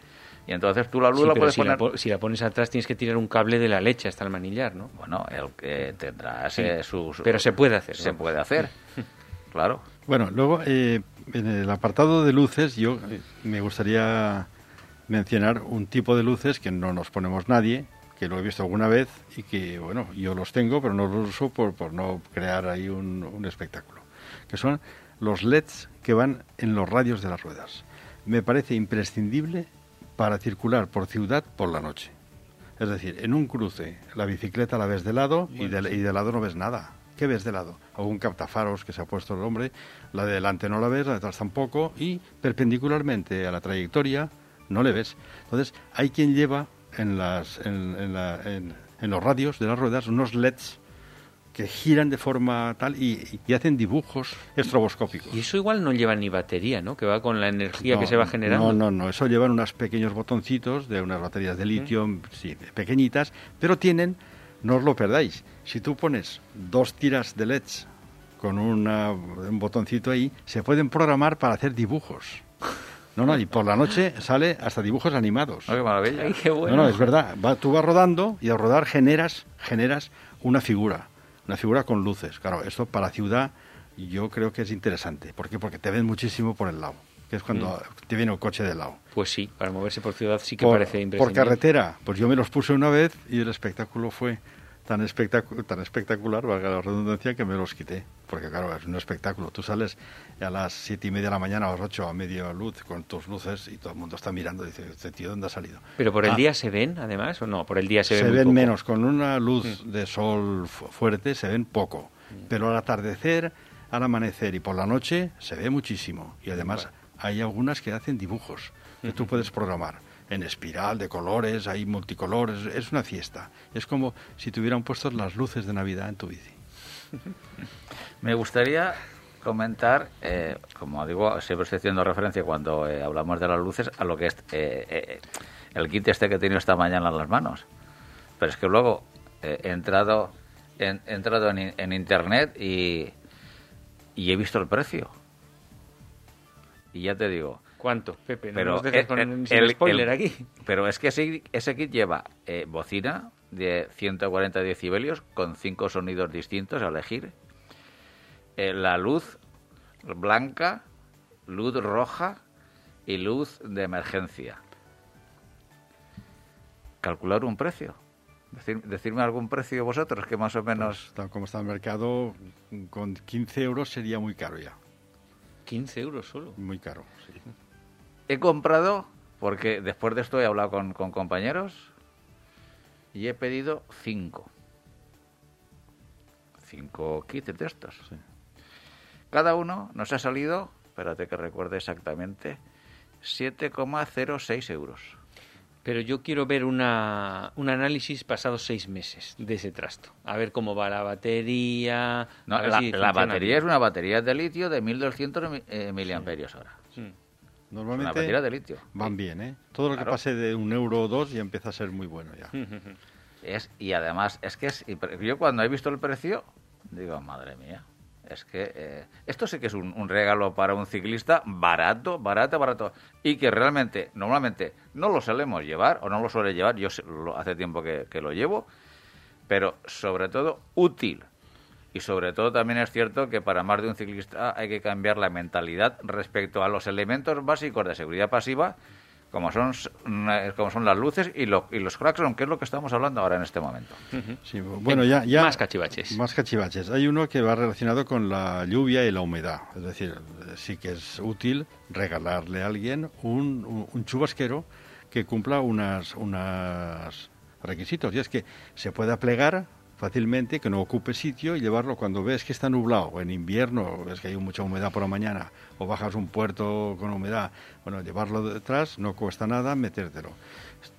y entonces tú la luz la puedes si poner la, si la pones atrás tienes que tirar un cable de la leche hasta el manillar no bueno el que tendrá su, pero se puede hacer se puede hacer claro. Bueno luego eh, en el apartado de luces yo eh, me gustaría mencionar un tipo de luces que no nos ponemos nadie que lo he visto alguna vez y que, bueno, yo los tengo, pero no los uso por, por no crear ahí un, un espectáculo, que son los LEDs que van en los radios de las ruedas. Me parece imprescindible para circular por ciudad por la noche. Es decir, en un cruce la bicicleta la ves de lado y, de, y de lado no ves nada. ¿Qué ves de lado? Algún captafaros que se ha puesto el hombre, la de delante no la ves, la de atrás tampoco, y perpendicularmente a la trayectoria no le ves. Entonces, hay quien lleva en, las, en, la, en, los radios de las ruedas unos LEDs que giran de forma tal y, hacen dibujos estroboscópicos. Y eso igual no lleva ni batería, ¿no? Que va con la energía que se va generando. No, no, no. Eso llevan unos pequeños botoncitos de unas baterías de litio, sí, pequeñitas, pero tienen, no os lo perdáis, si tú pones dos tiras de LEDs con un botoncito ahí, se pueden programar para hacer dibujos. No, no, y por la noche sale hasta dibujos animados. qué maravilla. qué bueno. No, no, es verdad. Va, tú vas rodando y al rodar generas, generas una figura, una figura con luces. Claro, esto para ciudad yo creo que es interesante. ¿Por qué? Porque te ven muchísimo por el lado que es cuando mm. te viene el coche de lado. Pues sí, para moverse por ciudad sí que parece impresionante. Por carretera, pues yo me los puse una vez y el espectáculo fue tan, tan espectacular, valga la redundancia, que me los quité. Porque claro, es un espectáculo. Tú sales a las siete y media de la mañana, a las ocho, a media luz, con tus luces, y todo el mundo está mirando y dice, este tío, ¿dónde ha salido? ¿Pero por el ah. día se ven, además, o no? Por el día se, se ven menos. Con una luz mm. de sol fuerte se ven poco. Mm. Pero al atardecer, al amanecer y por la noche se ve muchísimo. Y además hay algunas que hacen dibujos que tú puedes programar en espiral, de colores, hay multicolores, es una fiesta. Es como si tuvieran puestos las luces de Navidad en tu bici. Me gustaría comentar, eh, como digo, siempre estoy haciendo referencia cuando eh, hablamos de las luces a lo que es eh, el kit este que he tenido esta mañana en las manos. Pero es que luego he entrado he entrado en, internet y, y he visto el precio. Y ya te digo, ¿Cuánto, Pepe? pero el, spoiler aquí. Pero es que ese, ese kit lleva eh, bocina de 140 decibelios con cinco sonidos distintos a elegir. Eh, la luz blanca, luz roja y luz de emergencia. Calcular un precio. decirme algún precio vosotros que más o menos... Pues, como está el mercado, con 15 euros sería muy caro ya. 15 euros solo. Muy caro, sí. He comprado, porque después de esto he hablado con, compañeros, y he pedido 5. 5 kits de estos. Cada uno nos ha salido, espérate que recuerde exactamente, 7,06 euros. Pero yo quiero ver una, un análisis pasados seis meses de ese trasto. A ver cómo va la batería. la, batería es una batería de litio de 1200 eh, miliamperios hora. Normalmente de litio. van bien, ¿eh? Todo lo que pase de un euro o dos ya empieza a ser muy bueno ya. es, y además, es que es, yo cuando he visto el precio, digo, madre mía, es que eh, esto sí que es un, regalo para un ciclista barato, barato, barato. Y que realmente, normalmente, no lo solemos llevar, o no lo suele llevar, yo hace tiempo que lo llevo, pero sobre todo útil y sobre todo también es cierto que para más de un ciclista hay que cambiar la mentalidad respecto a los elementos básicos de seguridad pasiva como son como son las luces y, y los claxon, que es lo que estamos hablando ahora en este momento. bueno, ya, ya más cachivaches. Más cachivaches. Hay uno que va relacionado con la lluvia y la humedad. Es decir, sí que es útil regalarle a alguien un, un, chubasquero que cumpla unas, unas requisitos. Y es que se pueda plegar fácilmente, que no ocupe sitio y llevarlo cuando ves que está nublado, en invierno, ves que hay mucha humedad por la mañana, o bajas un puerto con humedad, bueno, llevarlo detrás no cuesta nada, metértelo.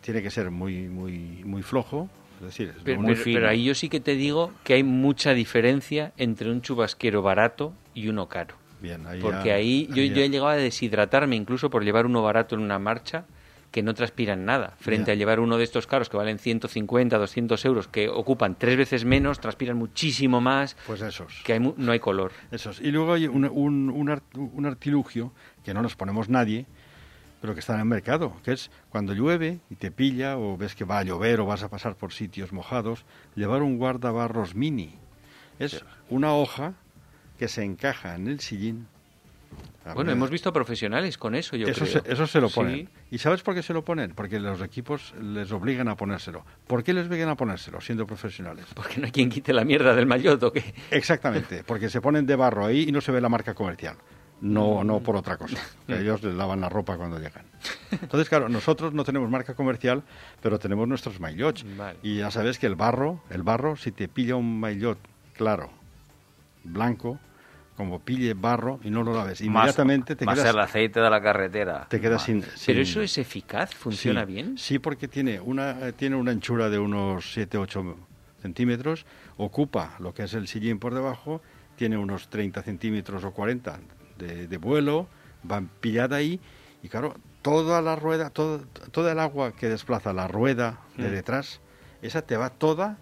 Tiene que ser muy, muy, muy flojo, es decir, pero, pero, ahí yo sí que te digo que hay mucha diferencia entre un chubasquero barato y uno caro. Bien, Porque ahí, yo, yo he llegado a deshidratarme incluso por llevar uno barato en una marcha que no transpiran nada, frente a llevar uno de estos carros que valen 150, 200 euros, que ocupan tres veces menos, transpiran muchísimo más. Pues esos. Que no hay color. Esos. Y luego hay un, un, un, artilugio que no nos ponemos nadie, pero que está en el mercado, que es cuando llueve y te pilla o ves que va a llover o vas a pasar por sitios mojados, llevar un guardabarros mini. Es una hoja que se encaja en el sillín bueno, hemos visto profesionales con eso, yo eso creo. Se, eso se lo ponen. ¿Y sabes por qué se lo ponen? Porque los equipos les obligan a ponérselo. ¿Por qué les obligan a ponérselo siendo profesionales? Porque no hay quien quite la mierda del maillot o qué. Exactamente, porque se ponen de barro ahí y no se ve la marca comercial. No, no por otra cosa. Ellos les lavan la ropa cuando llegan. Entonces, claro, nosotros no tenemos marca comercial, pero tenemos nuestros maillots. Y ya sabes que el barro, el barro, si te pilla un maillot claro, blanco, como pille barro y no lo laves. Inmediatamente te quedas... el aceite de la carretera. Te quedas sin, ¿Pero eso es eficaz? ¿Funciona bien? Sí, porque tiene una, tiene una anchura de unos 7-8 centímetros, ocupa lo que es el sillín por debajo, tiene unos 30 centímetros o 40 de, vuelo, va pillada ahí y claro, toda la rueda, todo, toda el agua que desplaza la rueda de mm. detrás, esa te va toda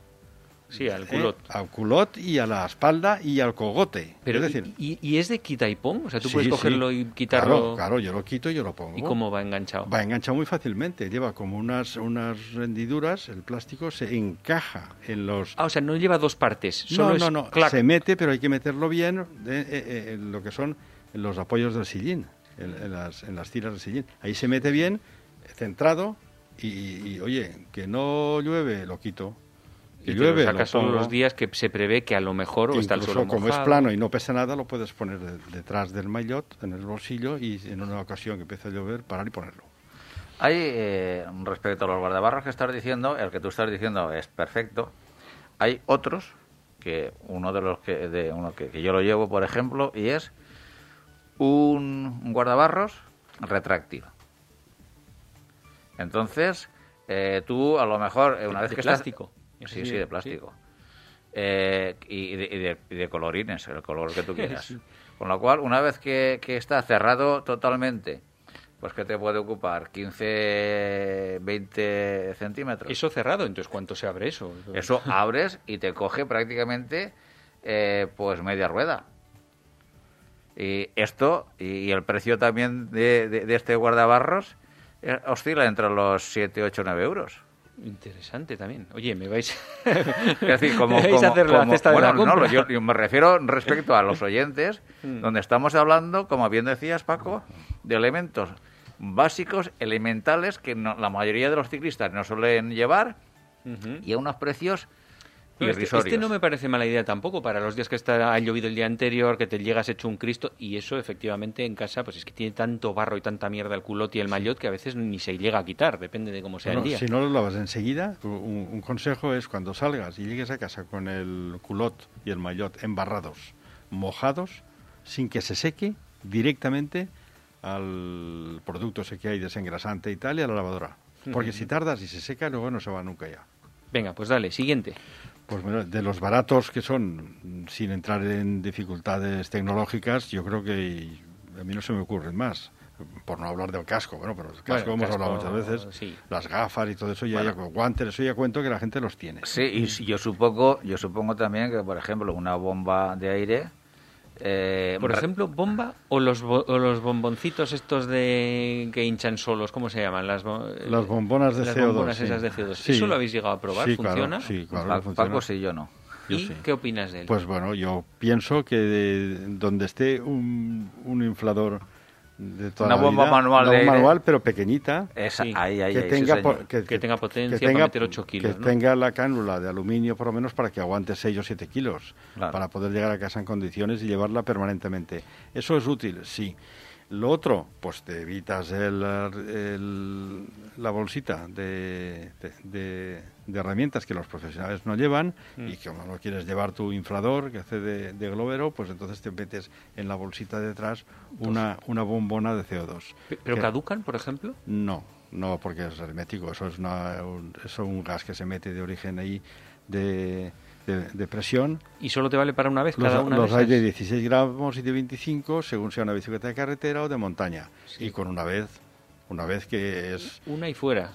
Sí, al culot. al culot y a la espalda y al cogote. Pero, es decir, ¿y, es de quita y pon? O sea, tú puedes cogerlo y quitarlo. Claro, claro, yo lo quito y yo lo pongo. ¿Y cómo va enganchado? Va enganchado muy fácilmente. Lleva como unas, unas rendiduras, el plástico se encaja en los. Ah, o sea, no lleva dos partes. Solo no, no, no. Se mete, pero hay que meterlo bien eh, eh, en lo que son los apoyos del sillín, en, las, en las tiras del sillín. Ahí se mete bien, centrado, y oye, que no llueve, lo quito y llueve. son los días que se prevé que a lo mejor o está el suelo como es plano y no pesa nada, lo puedes poner detrás del maillot, en el bolsillo y en una ocasión que empiece a llover, parar y ponerlo. Hay, eh, respecto a los guardabarros que estás diciendo, el que tú estás diciendo es perfecto. Hay otros, que uno de los que, de uno que, yo lo llevo, por ejemplo, y es un guardabarros retráctil. Entonces, eh, tú a lo mejor, una vez que plástico. Sí, sí, de plástico. Eh, y, de, colorines, el color que tú quieras. Con lo cual, una vez que, está cerrado totalmente, pues que te puede ocupar 15, 20 centímetros. Eso cerrado, entonces ¿cuánto se abre eso? Eso abres y te coge prácticamente eh, pues media rueda. Y esto, y, el precio también de, de, este guardabarros, eh, oscila entre los 7, 8, 9 euros. Interesante también. Oye, me vais, es decir, como, como, a hacer la cesta de la no, yo, yo, me refiero respecto a los oyentes, mm. donde estamos hablando, como bien decías, Paco, de elementos básicos, elementales, que la mayoría de los ciclistas no suelen llevar y a unos precios este, este, no me parece mala idea tampoco para los días que está, ha llovido el día anterior, que te llegas hecho un Cristo y eso efectivamente en casa pues es que tiene tanto barro y tanta mierda el culote y el maillot que a veces ni se llega a quitar, depende de cómo sea el día. Si no lo lavas enseguida, un, consejo es cuando salgas y llegues a casa con el culot y el maillot embarrados, mojados, sin que se seque, directamente al producto ese que hay desengrasante y tal y a la lavadora. Porque si tardas y se seca, luego no se va nunca ya. Venga, pues dale, siguiente. Pues bueno, de los baratos que son, sin entrar en dificultades tecnológicas, yo creo que a mí no se me ocurren más. Por no hablar del casco, bueno, pero el casco hemos hablado muchas veces, las gafas y todo eso, ya, guantes, eso ya cuento que la gente los tiene. Sí, y yo supongo, yo supongo también que, por ejemplo, una bomba de aire eh, Por ejemplo, bomba o los, los bomboncitos estos de que hinchan solos, ¿cómo se llaman? Las, las bombonas de las CO2. Bombonas esas de CO2. ¿Eso lo habéis llegado a probar? ¿Funciona? sí, claro. Paco sí, yo no. ¿Y qué opinas de él? Pues bueno, yo pienso que donde esté un, un inflador una bomba manual, una manual pero pequeñita. Que, tenga, que, tenga potencia que tenga, para meter 8 kilos que tenga la cánula de aluminio por lo menos para que aguante 6 o 7 kilos para poder llegar a casa en condiciones y llevarla permanentemente. Eso es útil sí. Lo otro, pues te evitas el, la bolsita de, de, herramientas que los profesionales no llevan mm. y que como no quieres llevar tu inflador que hace de, globero, pues entonces te metes en la bolsita de detrás una, una bombona de CO2. ¿Pero caducan, por ejemplo? No, no, porque es hermético. Eso es, una, eso es un gas que se mete de origen ahí de de, presión. ¿Y solo te vale para una vez los, cada una Los hay de 16 gramos y de 25, según sea una bicicleta de carretera o de montaña. Y con una vez, una vez que es... Una y fuera.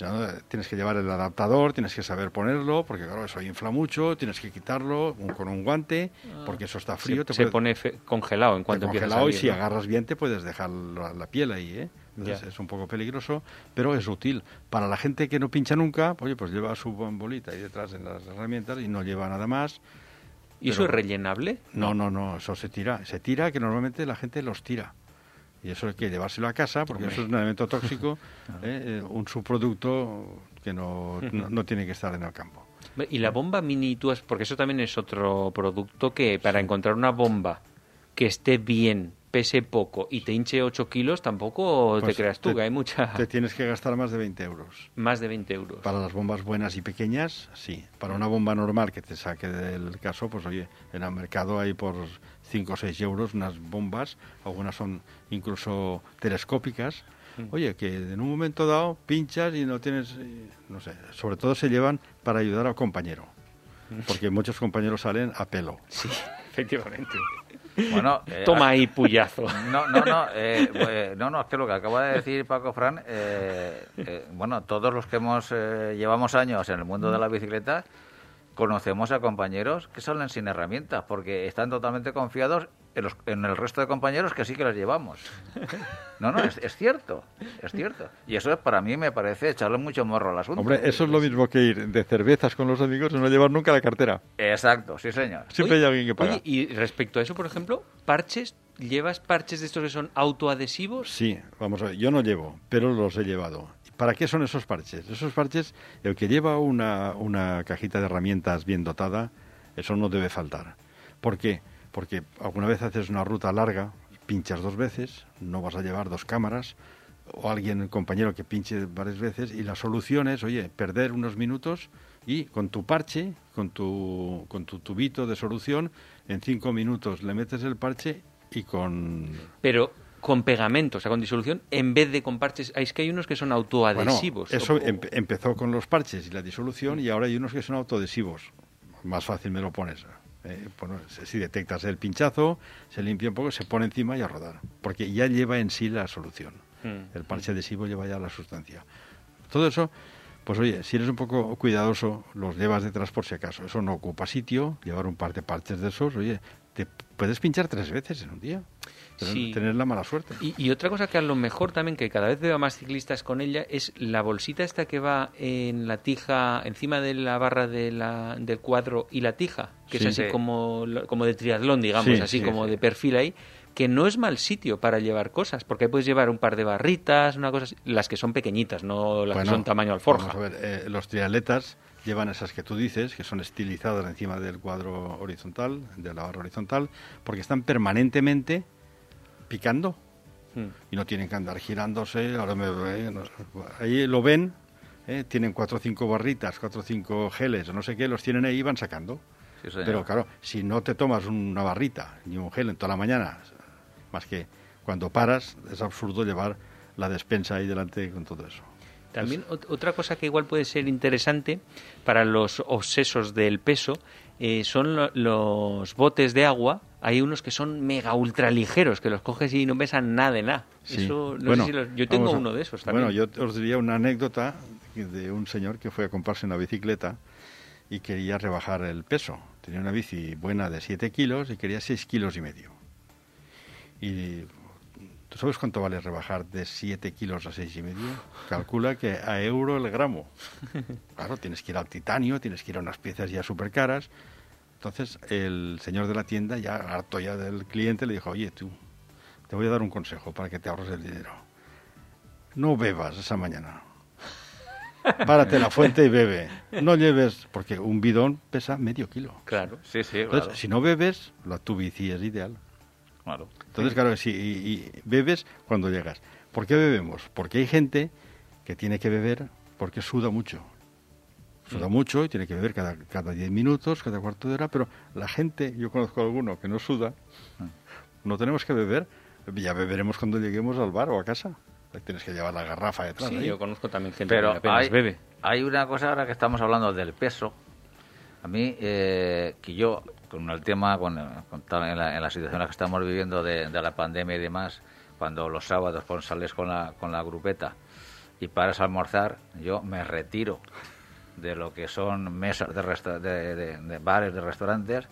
tienes que llevar el adaptador, tienes que saber ponerlo, porque claro, eso infla mucho, tienes que quitarlo con un guante, ah. porque eso está frío. Se, pone congelado en cuanto empieza congelado y si agarras bien te puedes dejar la piel ahí, ¿eh? es un poco peligroso, pero es útil. Para la gente que no pincha nunca, oye, pues lleva su bolita ahí detrás en las herramientas y no lleva nada más. ¿Y eso es rellenable? No, no, no, eso se tira. Se tira que normalmente la gente los tira. Y eso hay que llevárselo a casa porque eso es un elemento tóxico, ¿eh? Eh, un subproducto que no, no, tiene que estar en el campo. ¿Y la bomba mini, tú porque eso también es otro producto que para encontrar una bomba que esté bien pese poco y te hinche 8 kilos, tampoco te pues creas tú, que hay mucha... Te tienes que gastar más de 20 euros. Más de 20 euros. Para las bombas buenas y pequeñas, sí. Para una bomba normal que te saque del caso, pues oye, en el mercado hay por 5 o 6 euros unas bombas, algunas son incluso telescópicas, mm. Oye, que en un momento dado pinchas y no tienes, no sé, sobre todo se llevan para ayudar al compañero, porque muchos compañeros salen a pelo. Sí, efectivamente. Bueno, eh, Toma ahí puyazo. No, no, no, eh, pues, no, no, es que lo que acaba de decir Paco Fran, eh, bueno, todos los que hemos llevamos años en el mundo de la bicicleta, conocemos a compañeros que salen sin herramientas porque están totalmente confiados en, el resto de compañeros que sí que las llevamos. No, no, es, cierto, es cierto. Y eso para mí me parece echarle mucho morro al asunto. Hombre, eso es lo mismo que ir de cervezas con los amigos y no llevar nunca la cartera. Exacto, sí señor. Siempre hay alguien que paga. Oye, y respecto a eso, por ejemplo, parches, ¿llevas parches de estos que son autoadhesivos? Sí, vamos a ver, yo no llevo, pero los he llevado. ¿Para qué son esos parches? Esos parches, el que lleva una, una cajita de herramientas bien dotada, eso no debe faltar. ¿Por qué? Porque alguna vez haces una ruta larga, pinchas dos veces, no vas a llevar dos cámaras, o alguien, el compañero que pinche varias veces, y la solución es, oye, perder unos minutos y con tu parche, con tu, con tu tubito de solución, en cinco minutos le metes el parche y con... Pero con pegamento, o sea, con disolución, en vez de con parches. Es que hay unos que son autoadhesivos. eso empezó con los parches y la disolución y ahora hay unos que son autoadhesivos. Más fácil me lo pones. Eh, si detectas el pinchazo, se limpia un poco, se pone encima y a rodar. Porque ya lleva en sí la solución. Mm. El parche adhesivo lleva ya la sustancia. Todo eso, pues oye, si eres un poco cuidadoso, los llevas detrás por si acaso. Eso no ocupa sitio, llevar un par de parches de esos, oye, te puedes pinchar tres veces en un día. Tener la mala suerte. Y, otra cosa que a lo mejor también, que cada vez veo más ciclistas con ella, es la bolsita esta que va en la tija, encima de la barra de la, del cuadro y la tija, que es así como, como de triatlón, digamos, así como de perfil ahí que no es mal sitio para llevar cosas, porque puedes llevar un par de barritas, una cosa las que son pequeñitas, no las que son tamaño alforja. Vamos a ver, eh, los triatletas llevan esas que tú dices, que son estilizadas encima del cuadro horizontal, de la barra horizontal, porque están permanentemente picando hmm. y no tienen que andar girándose. Ahora me, ahí lo ven, eh, tienen cuatro o cinco barritas, cuatro o cinco geles, o no sé qué, los tienen ahí y van sacando. Pero claro, si no te tomas una barrita ni un gel en toda la mañana, más que cuando paras, es absurdo llevar la despensa ahí delante con todo eso. También otra cosa que igual puede ser interesante para los obsesos del peso eh, son los botes de agua. Hay unos que son mega ultra ligeros, que los coges y no pesan nada de nada. Eso, yo tengo uno de esos también. Bueno, yo os diría una anécdota de un señor que fue a comprarse una bicicleta y quería rebajar el peso. Tenía una bici buena de 7 kilos y quería 6 kilos y medio. Y ¿tú sabes cuánto vale rebajar de 7 kilos a 6 y medio? Calcula que a euro el gramo. Claro, tienes que ir al titanio, tienes que ir a unas piezas ya súper caras. Entonces el señor de la tienda, ya harto ya del cliente, le dijo, oye, tú, te voy a dar un consejo para que te ahorres el dinero. No bebas esa mañana párate la fuente y bebe. No lleves, porque un bidón pesa medio kilo. Claro, sí, sí, Entonces, si no bebes, la, tu bici es ideal. Claro. Entonces, claro, si y, bebes cuando llegas. ¿Por qué bebemos? Porque hay gente que tiene que beber porque suda mucho. Suda mm. mucho y tiene que beber cada, cada 10 minutos, cada cuarto de hora, pero la gente, yo conozco a alguno que no suda, mm. no tenemos que beber, ya beberemos cuando lleguemos al bar o a casa. Tienes que llevar la garrafa detrás. Sí, yo conozco también gente que apenas hay, bebe. Hay una cosa ahora que estamos hablando del peso. A mí, eh, que yo, con el tema, con, en, la, situación en la que estamos viviendo de, la pandemia y demás, cuando los sábados pues, sales con la, con la grupeta y paras a almorzar, yo me retiro de lo que son mesas de, de bares, de restaurantes,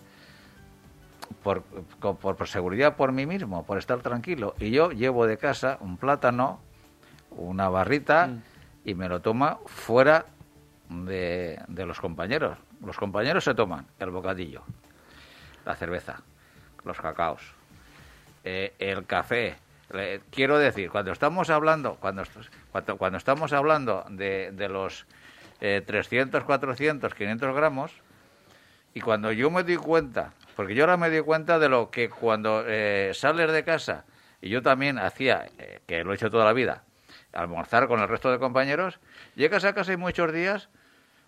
por, por, seguridad por mí mismo, por estar tranquilo. Y yo llevo de casa un plátano, una barrita mm. y me lo toma fuera de, de, los compañeros. Los compañeros se toman el bocadillo, la cerveza, los cacaos, eh, el café. quiero decir, cuando estamos hablando, cuando, cuando, estamos hablando de, de los 300, 400, 500 gramos, y cuando yo me doy cuenta, porque yo ahora me doy cuenta de lo que cuando eh, sales de casa, y yo también hacía, eh, que lo he hecho toda la vida, almorzar con el resto de compañeros, llegas a casa y muchos días,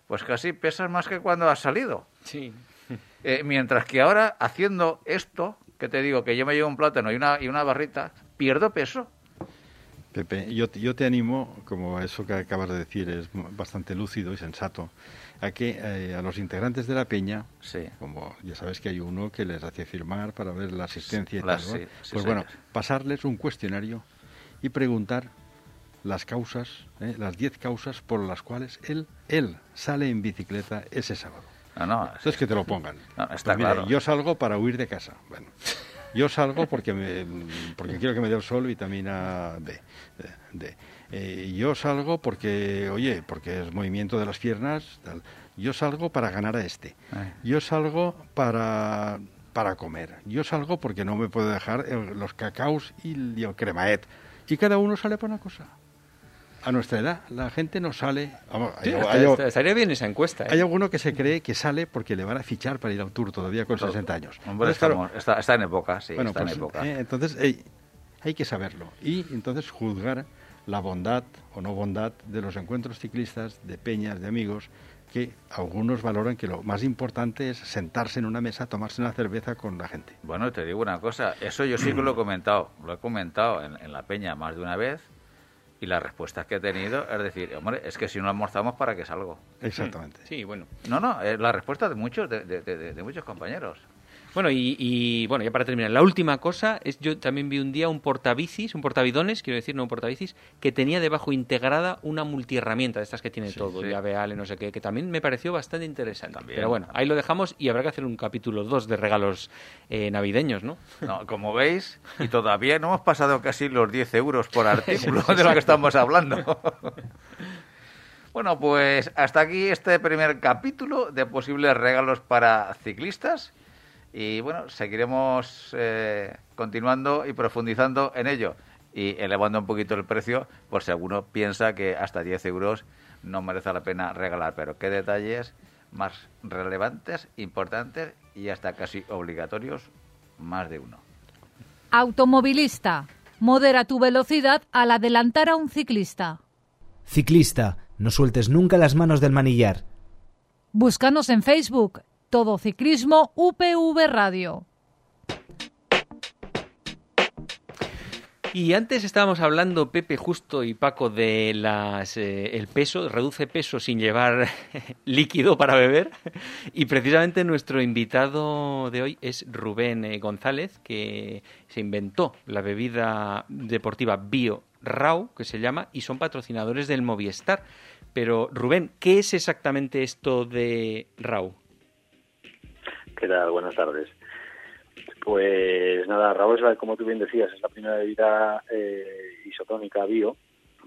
pues casi pesas más que cuando has salido. Sí. Eh, mientras que ahora, haciendo esto, que te digo, que yo me llevo un plátano y una, y una barrita, pierdo peso. Pepe, yo, yo te animo, como eso que acabas de decir es bastante lúcido y sensato, a que eh, a los integrantes de la peña, como ya sabes que hay uno que les hace firmar para ver la asistencia y tal, pues bueno, pasarles un cuestionario y preguntar las causas, eh, las 10 causas por las cuales él, él sale en bicicleta ese sábado. No, no, Entonces que te lo pongan. está pues claro. Yo salgo para huir de casa. Bueno, yo salgo porque, me, porque quiero que me dé el sol vitamina D. D. Eh, yo salgo porque, oye, porque es movimiento de las piernas. Yo salgo para ganar a este. Yo salgo para, para comer. Yo salgo porque no me puedo dejar los cacaos y el cremaet. Y cada uno sale para una cosa a nuestra edad la gente no sale. estaría bien esa encuesta. ¿eh? Hay alguno que se cree que sale porque le van a fichar para ir al tour todavía con 60 años. Hombre, está, en época, sí, está en pues, época. Eh, entonces hay que saberlo y entonces juzgar la bondad o no bondad de los encuentros ciclistas, de peñas, de amigos, que algunos valoran que lo más importante es sentarse en una mesa, tomarse una cerveza con la gente. Bueno, te digo una cosa, eso yo sí que lo he comentado, lo he comentado en la peña más de una vez y las respuestas que he tenido es decir, hombre, es que si no almorzamos, ¿para qué salgo? Exactamente. Sí, bueno. No, no, es la respuesta de muchos, de, muchos compañeros. Bueno, y, bueno, ya para terminar, la última cosa es yo también vi un día un portabicis, un portabidones, quiero decir, no un portabicis, que tenía debajo integrada una multiherramienta de estas que tiene todo, sí. llave Ale, no sé qué, que también me pareció bastante interesante. Pero bueno, ahí lo dejamos y habrá que hacer un capítulo 2 de regalos eh, navideños, ¿no? No, como veis, y todavía no hemos pasado casi los 10 euros por artículo de lo que estamos hablando. Bueno, pues hasta aquí este primer capítulo de posibles regalos para ciclistas y bueno, seguiremos eh, continuando y profundizando en ello y elevando un poquito el precio por si alguno piensa que hasta 10 euros no merece la pena regalar, pero qué detalles más relevantes, importantes y hasta casi obligatorios, más de uno. Automovilista, modera tu velocidad al adelantar a un ciclista. Ciclista, no sueltes nunca las manos del manillar. Búscanos en Facebook, Todo Ciclismo UPV Radio. Y antes estábamos hablando, Pepe Justo y Paco, de las, eh, el peso, reduce peso sin llevar líquido para beber. Y precisamente nuestro invitado de hoy es Rubén eh, González, que se inventó la bebida deportiva Bio Rau, que se llama, y son patrocinadores del Movistar. Pero Rubén, ¿qué es exactamente esto de Rau? ¿Qué tal? Buenas tardes. Pues nada, Rau es, como tú bien decías, es la primera bebida eh, isotónica bio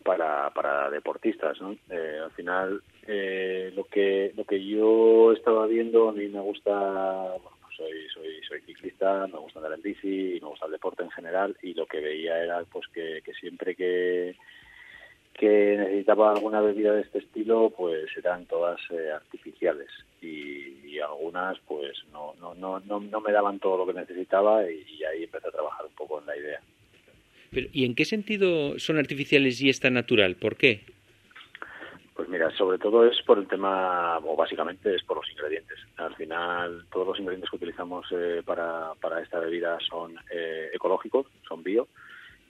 para, para deportistas. ¿no? Eh, al final, eh, lo que lo que yo estaba viendo, a mí me gusta, bueno, pues soy, soy, soy ciclista, me gusta andar en bici, me gusta el deporte en general y lo que veía era pues que, que siempre que que necesitaba alguna bebida de este estilo, pues eran todas eh, artificiales y, y, algunas pues no, no, no, no, me daban todo lo que necesitaba y, y, ahí empecé a trabajar un poco en la idea. Pero, ¿Y en qué sentido son artificiales y esta natural? ¿Por qué? Pues mira, sobre todo es por el tema, o básicamente es por los ingredientes. Al final, todos los ingredientes que utilizamos eh, para, para esta bebida son eh, ecológicos, son bio,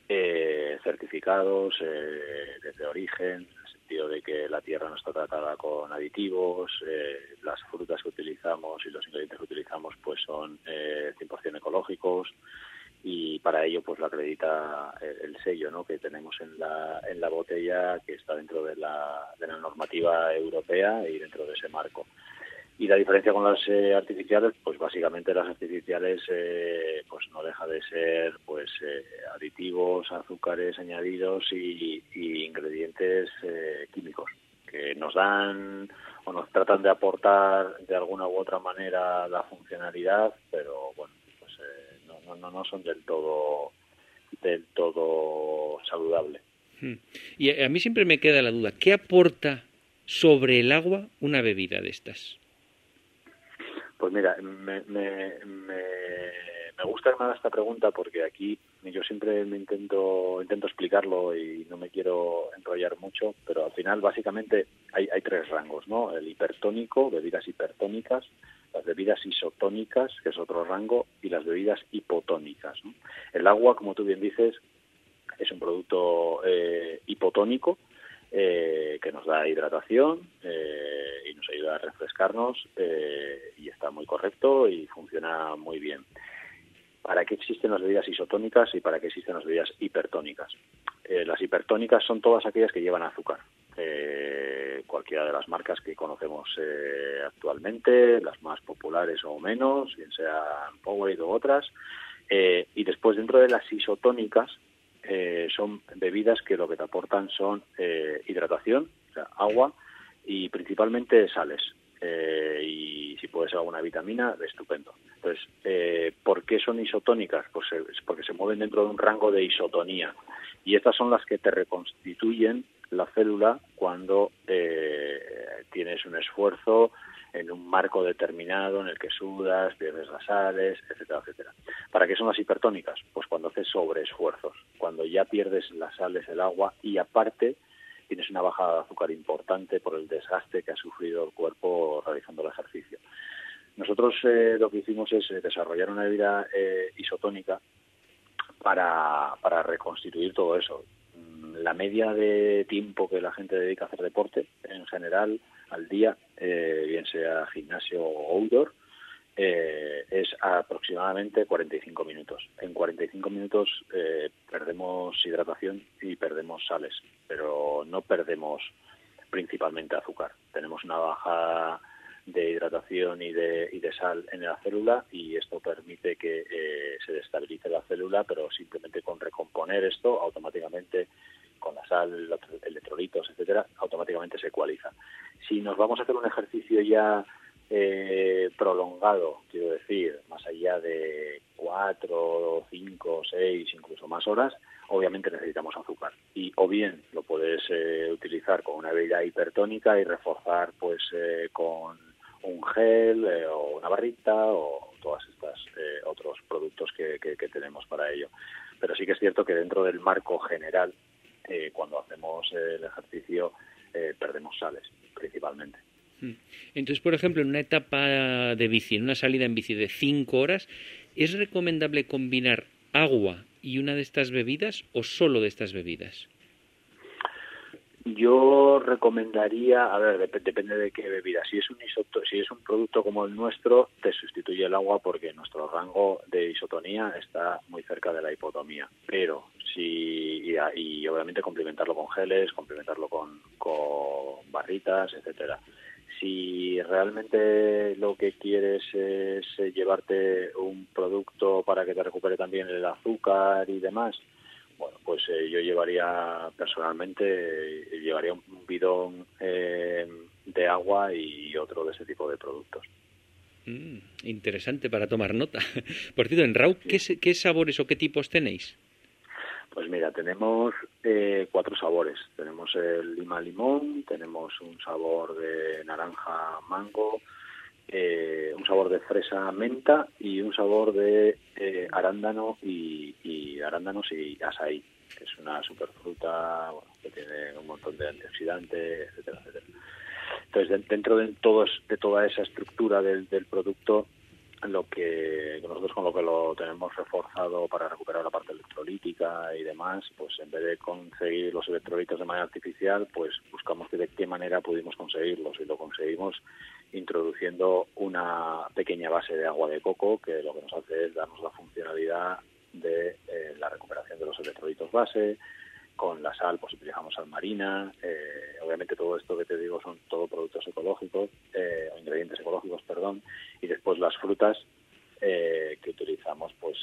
eh, certificados eh, desde origen, sentido de que la tierra no está tratada con aditivos, eh, las frutas que utilizamos y los ingredientes que utilizamos pues son eh, 100% ecológicos y para ello pues lo acredita el, el, sello ¿no? que tenemos en la, en la botella que está dentro de la, de la normativa europea y dentro de ese marco. Y la diferencia con las eh, artificiales, pues básicamente las artificiales eh, pues no deja de ser pues eh, aditivos, azúcares añadidos y, y ingredientes eh, químicos que nos dan o nos tratan de aportar de alguna u otra manera la funcionalidad, pero bueno, pues eh, no, no, no son del todo del todo saludable. Hmm. Y a mí siempre me queda la duda, ¿qué aporta sobre el agua una bebida de estas? Pues mira, me, me, me, gusta haga esta pregunta porque aquí yo siempre me intento intento explicarlo y no me quiero enrollar mucho, pero al final básicamente hay, hay tres rangos, ¿no? El hipertónico, bebidas hipertónicas, las bebidas isotónicas, que es otro rango, y las bebidas hipotónicas. ¿no? El agua, como tú bien dices, es un producto eh, hipotónico, eh, que nos da hidratación eh, y nos ayuda a refrescarnos eh, y está muy correcto y funciona muy bien. ¿Para qué existen las bebidas isotónicas y para qué existen las bebidas hipertónicas? Las hipertónicas son todas aquellas que llevan azúcar. Cualquiera de las marcas que conocemos actualmente, las más populares o menos, bien sean Powerade o otras. y después dentro de las isotónicas eh, son bebidas que lo que te aportan son eh, hidratación, o sea, agua y principalmente sales. Eh, y si puede ser alguna vitamina, estupendo. Entonces, eh, ¿por qué son isotónicas? Pues es porque se mueven dentro de un rango de isotonía. Y estas son las que te reconstituyen la célula cuando tienes un esfuerzo en un marco determinado en el que sudas, pierdes las sales, etcétera, etcétera. ¿Para qué son las hipertónicas? Pues cuando haces sobreesfuerzos, cuando ya pierdes las sales, el agua y aparte tienes una bajada de azúcar importante por el desgaste que ha sufrido el cuerpo realizando el ejercicio. Nosotros eh, lo que hicimos es desarrollar una bebida eh, isotónica para, para reconstituir todo eso. La media de tiempo que la gente dedica a hacer deporte en general al día, eh, bien sea gimnasio o outdoor, eh, es aproximadamente 45 minutos. En 45 minutos eh, perdemos hidratación y perdemos sales, pero no perdemos principalmente azúcar. Tenemos una baja de hidratación y de, y de sal en la célula y esto permite que eh, se destabilice la célula, pero simplemente con recomponer esto automáticamente con la sal, los electrolitos, etcétera, automáticamente se ecualiza. Si nos vamos a hacer un ejercicio ya eh, prolongado, quiero decir, más allá de cuatro, cinco, seis, incluso más horas, obviamente necesitamos azúcar. Y o bien lo puedes eh, utilizar con una bebida hipertónica y reforzar pues eh, con un gel o una barrita o todas estas otros productos que, que, tenemos para ello. Pero sí que es cierto que dentro del marco general, cuando hacemos el ejercicio, perdemos sales principalmente. Mm. Entonces, por ejemplo, en una etapa de bici, en una salida en bici de 5 horas, ¿es recomendable combinar agua y una de estas bebidas o solo de estas bebidas? Yo recomendaría, a ver, depende de qué bebida. Si es un si es un producto como el nuestro, te sustituye el agua porque nuestro rango de isotonía está muy cerca de la hipotomía. Pero si y, y obviamente complementarlo con geles, complementarlo con, con barritas, etcétera si realmente lo que quieres es eh, llevarte un producto para que te recupere también el azúcar y demás, bueno, pues eh, yo llevaría personalmente, eh, llevaría un bidón de agua y otro de ese tipo de productos. Mm, interesante para tomar nota. Por cierto, en Rau, ¿qué sabores o qué tipos tenéis? Pues mira, tenemos eh, cuatro sabores. Tenemos el lima limón, tenemos un sabor de naranja mango, eh, un sabor de fresa menta y un sabor de eh, arándano y, arándanos y azaí, que es una superfruta que tiene un montón de antioxidantes, etcétera, etcétera. Entonces, dentro de, todos, de toda esa estructura del, del producto lo que nosotros con lo que lo tenemos reforzado para recuperar la parte electrolítica y demás, pues en vez de conseguir los electrolitos de manera artificial, pues buscamos de qué manera pudimos conseguirlos. Y lo conseguimos introduciendo una pequeña base de agua de coco que lo que nos hace es darnos la funcionalidad de eh, la recuperación de los electrolitos base, con la sal pues utilizamos sal marina, eh, obviamente todo esto que te digo son todo productos ecológicos, eh, o ingredientes ecológicos, perdón, y después las frutas eh, que utilizamos pues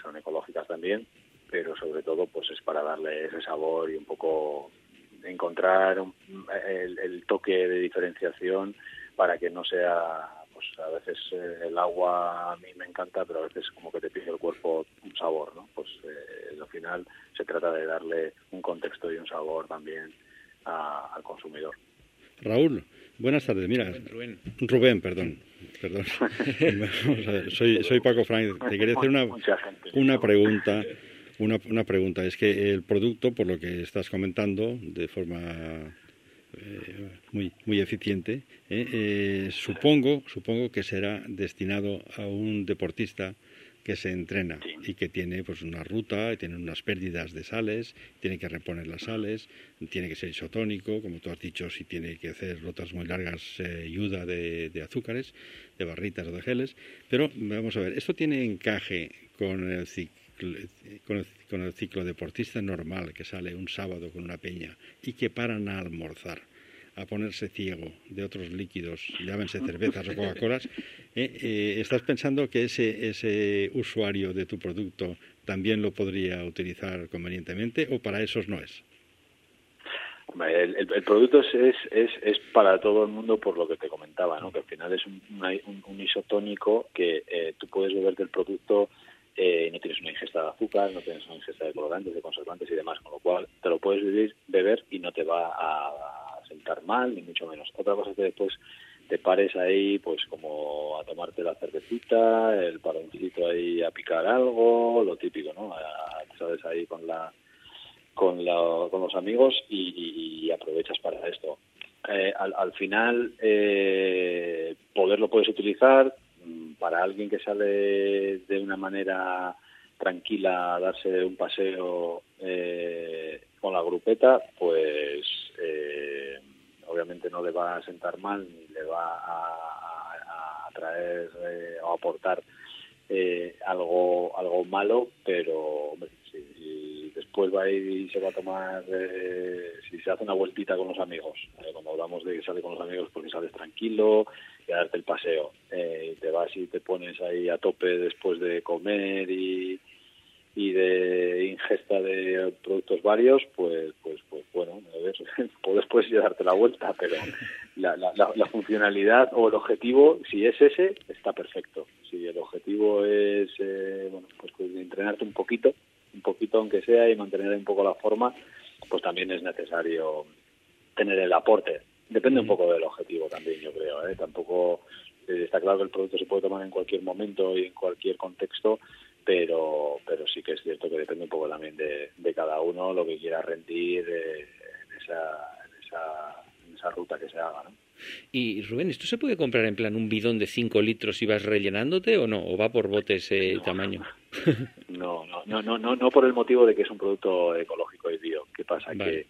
son ecológicas también, pero sobre todo pues es para darle ese sabor y un poco encontrar el, el toque de diferenciación para que no sea pues a veces eh, el agua a mí me encanta, pero a veces como que te pide el cuerpo un sabor, ¿no? Pues eh, al final se trata de darle un contexto y un sabor también al consumidor. Raúl, buenas tardes. Mira, Rubén, Rubén perdón. Perdón. soy, soy Paco Frank. Te quería hacer una, una pregunta. Una, una pregunta. Es que el producto, por lo que estás comentando, de forma eh, muy, muy eficiente, eh, eh, supongo, supongo que será destinado a un deportista que se entrena y que tiene pues una ruta, tiene unas pérdidas de sales, tiene que reponer las sales, tiene que ser isotónico, como tú has dicho, si tiene que hacer rutas muy largas, ayuda de, azúcares, de barritas o de geles. Pero vamos a ver, ¿esto tiene encaje con el, con el, con el ciclo deportista normal que sale un sábado con una peña y que paran a almorzar? A ponerse ciego de otros líquidos, llámense cervezas o Coca-Colas, eh, eh, ¿estás pensando que ese, ese usuario de tu producto también lo podría utilizar convenientemente o para esos no es? El, producto es, es, es, para todo el mundo por lo que te comentaba, que al final es un, isotónico que eh, tú puedes beber del producto eh, no tienes una ingesta de azúcar, no tienes una ingesta de colorantes, de conservantes y demás, con lo cual te lo puedes beber, beber y no te va a sentar mal, ni mucho menos. Otra cosa es que después te pares ahí, pues como a tomarte la cervecita, el paroncito ahí a picar algo, lo típico, ¿no? sabes, ahí con la con, la, con los amigos y, aprovechas para esto. Eh, al, al, final, eh, poder lo puedes utilizar mm, para alguien que sale de una manera tranquila a darse un paseo eh, con la grupeta, pues eh, obviamente no le va a sentar mal ni le va a, traer o aportar algo algo malo, pero si, después va a ir y se va a tomar, si se hace una vueltita con los amigos, cuando hablamos de que sale con los amigos porque sales tranquilo, y a darte el paseo, y te vas y te pones ahí a tope después de comer y y de ingesta de productos varios, pues, pues, pues bueno, a ver, puedes, puedes darte la vuelta, pero la, la, la, funcionalidad o el objetivo, si es ese, está perfecto. Si el objetivo es, eh, bueno, pues, pues, entrenarte un poquito, un poquito aunque sea, y mantener un poco la forma, pues también es necesario tener el aporte. Depende un poco del objetivo también, yo creo. ¿eh? Tampoco eh, está claro que el producto se puede tomar en cualquier momento y en cualquier contexto, pero pero sí que es cierto que depende un poco también de, de cada uno lo que quiera rendir eh, en, esa, en, esa, en esa ruta que se haga, ¿no? Y Rubén, ¿esto se puede comprar en plan un bidón de 5 litros y vas rellenándote o no? ¿O va por botes ese tamaño? No, no, no, no, no, no por el motivo de que es un producto ecológico y bio. ¿Qué pasa? Que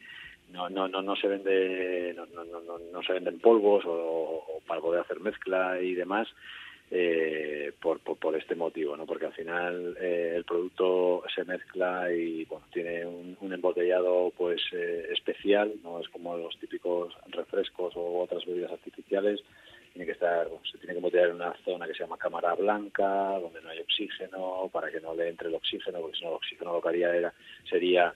no, no, no, no se vende, no, no, no, no se venden polvos o, o para poder hacer mezcla y demás eh, por, por, este motivo, ¿no? Porque al final eh, el producto se mezcla y bueno, tiene un, embotellado pues eh, especial, no es como los típicos refrescos o otras bebidas artificiales. Tiene que estar, se tiene que embotellar en una zona que se llama cámara blanca, donde no hay oxígeno, para que no le entre el oxígeno, porque si no el oxígeno lo que haría era, sería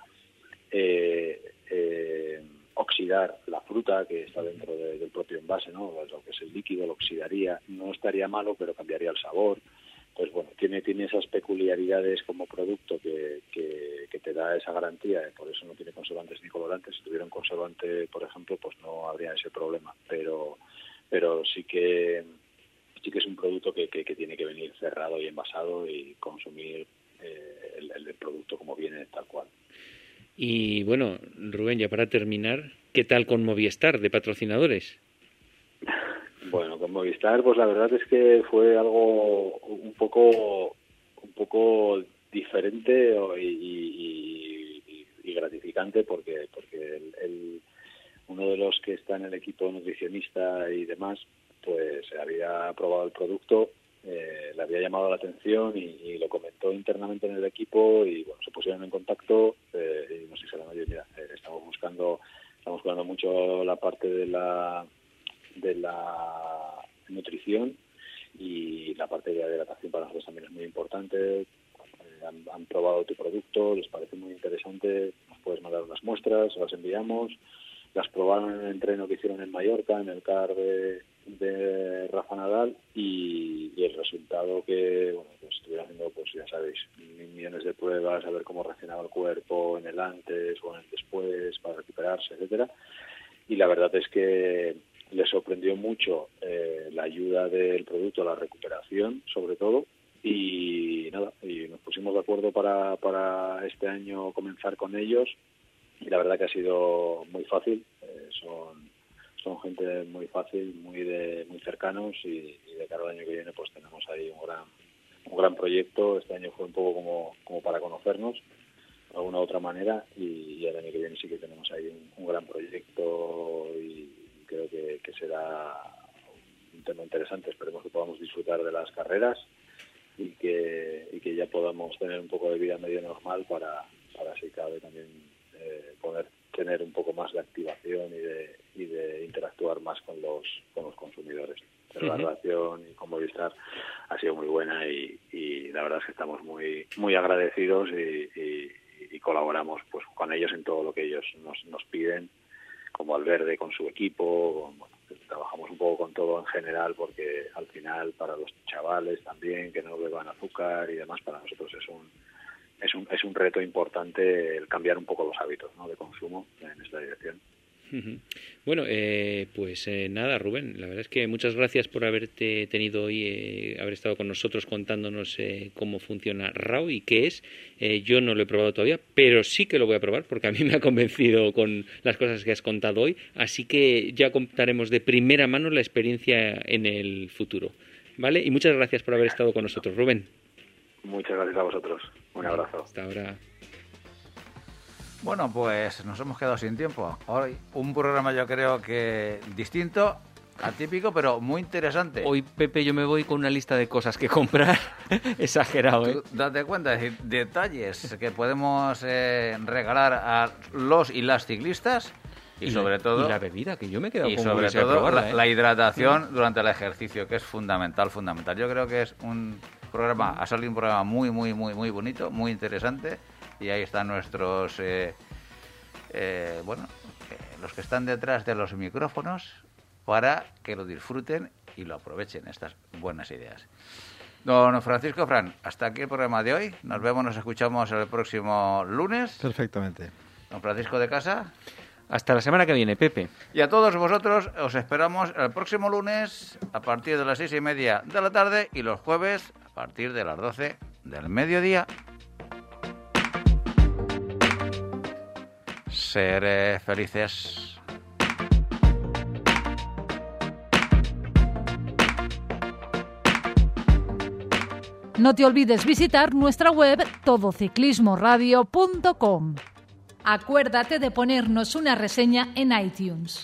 eh, eh, oxidar la fruta que está dentro del propio envase, ¿no? Lo que es el líquido lo oxidaría, no estaría malo, pero cambiaría el sabor. Pues bueno, tiene, tiene esas peculiaridades como producto que, que, te da esa garantía, por eso no tiene conservantes ni colorantes. Si tuviera un conservante, por ejemplo, pues no habría ese problema, pero, pero sí que sí que es un producto que, que, tiene que venir cerrado y envasado y consumir eh, el producto como viene tal cual. Y bueno, Rubén, ya para terminar, ¿qué tal con Movistar de patrocinadores? Bueno, con Movistar, pues la verdad es que fue algo un poco, un poco diferente y, gratificante porque, porque el, uno de los que está en el equipo nutricionista y demás, pues había probado el producto eh, le había llamado la atención y, lo comentó internamente en el equipo y bueno se pusieron en contacto eh, y nos dijeron oye mira eh, estamos buscando estamos buscando mucho la parte de la de la nutrición y la parte de la hidratación para nosotros también es muy importante. Eh, han, han, probado tu producto les parece muy interesante nos puedes mandar unas muestras las enviamos. Las probaron en el entreno que hicieron en Mallorca en el CAR de de Rafa Nadal y, el resultado que bueno pues estuviera haciendo pues ya sabéis millones de pruebas a ver cómo reaccionaba el cuerpo en el antes o en el después para recuperarse etcétera. Y la verdad es que le sorprendió mucho eh, la ayuda del producto a la recuperación sobre todo. Y nada y nos pusimos de acuerdo para para este año comenzar con ellos. Y la verdad que ha sido muy fácil eh, son son gente muy fácil, muy de muy cercanos y, de cara al año que viene pues tenemos ahí un gran un gran proyecto. Este año fue un poco como, como para conocernos de alguna otra manera y, el año que viene sí que tenemos ahí un, gran proyecto y creo que, será un tema interesante. Esperemos que podamos disfrutar de las carreras y que, y que ya podamos tener un poco de vida medio normal para, para si cabe también eh, poder tener un poco más de activación y de, y de interactuar más con los, con los consumidores. Pero la relación y con Movistar ha sido muy buena y, y, la verdad es que estamos muy muy agradecidos y, y, colaboramos pues con ellos en todo lo que ellos nos, nos piden, como Alverde con su equipo, trabajamos un poco con todo en general porque al final para los chavales también que no beban azúcar y demás, para nosotros es un es un, es un reto importante el cambiar un poco los hábitos ¿no? de consumo en esta dirección. Bueno, eh, pues eh, nada, Rubén, la verdad es que muchas gracias por haberte tenido hoy, eh, haber estado con nosotros contándonos cómo funciona RAW y qué es. yo no lo he probado todavía, pero sí que lo voy a probar porque a mí me ha convencido con las cosas que has contado hoy. Así que ya contaremos de primera mano la experiencia en el futuro. ¿Vale? Y muchas gracias por haber estado con nosotros, Rubén. Muchas gracias a vosotros. Un abrazo. Hasta ahora. Bueno, pues nos hemos quedado sin tiempo. Hoy un programa yo creo que distinto atípico, pero muy interesante. Hoy, Pepe, yo me voy con una lista de cosas que comprar. Exagerado, ¿eh? date cuenta, es detalles que podemos eh, regalar a los y las ciclistas. Y, sobre todo y la bebida que yo me he quedado y con sobre todo probarla, la, ¿eh? hidratación durante el ejercicio que es fundamental fundamental yo creo que es un programa ha salido un programa muy muy muy muy bonito muy interesante y ahí están nuestros eh, eh, bueno eh, los que están detrás de los micrófonos para que lo disfruten y lo aprovechen estas buenas ideas Don Francisco Fran, hasta aquí el programa de hoy. Nos vemos, nos escuchamos el próximo lunes. Perfectamente. Don Francisco de Casa. Hasta la semana que viene, Pepe. Y a todos vosotros os esperamos el próximo lunes a partir de las seis y media de la tarde y los jueves partir de las doce del mediodía. Seré felices. No te olvides visitar nuestra web todociclismoradio.com. Acuérdate de ponernos una reseña en iTunes.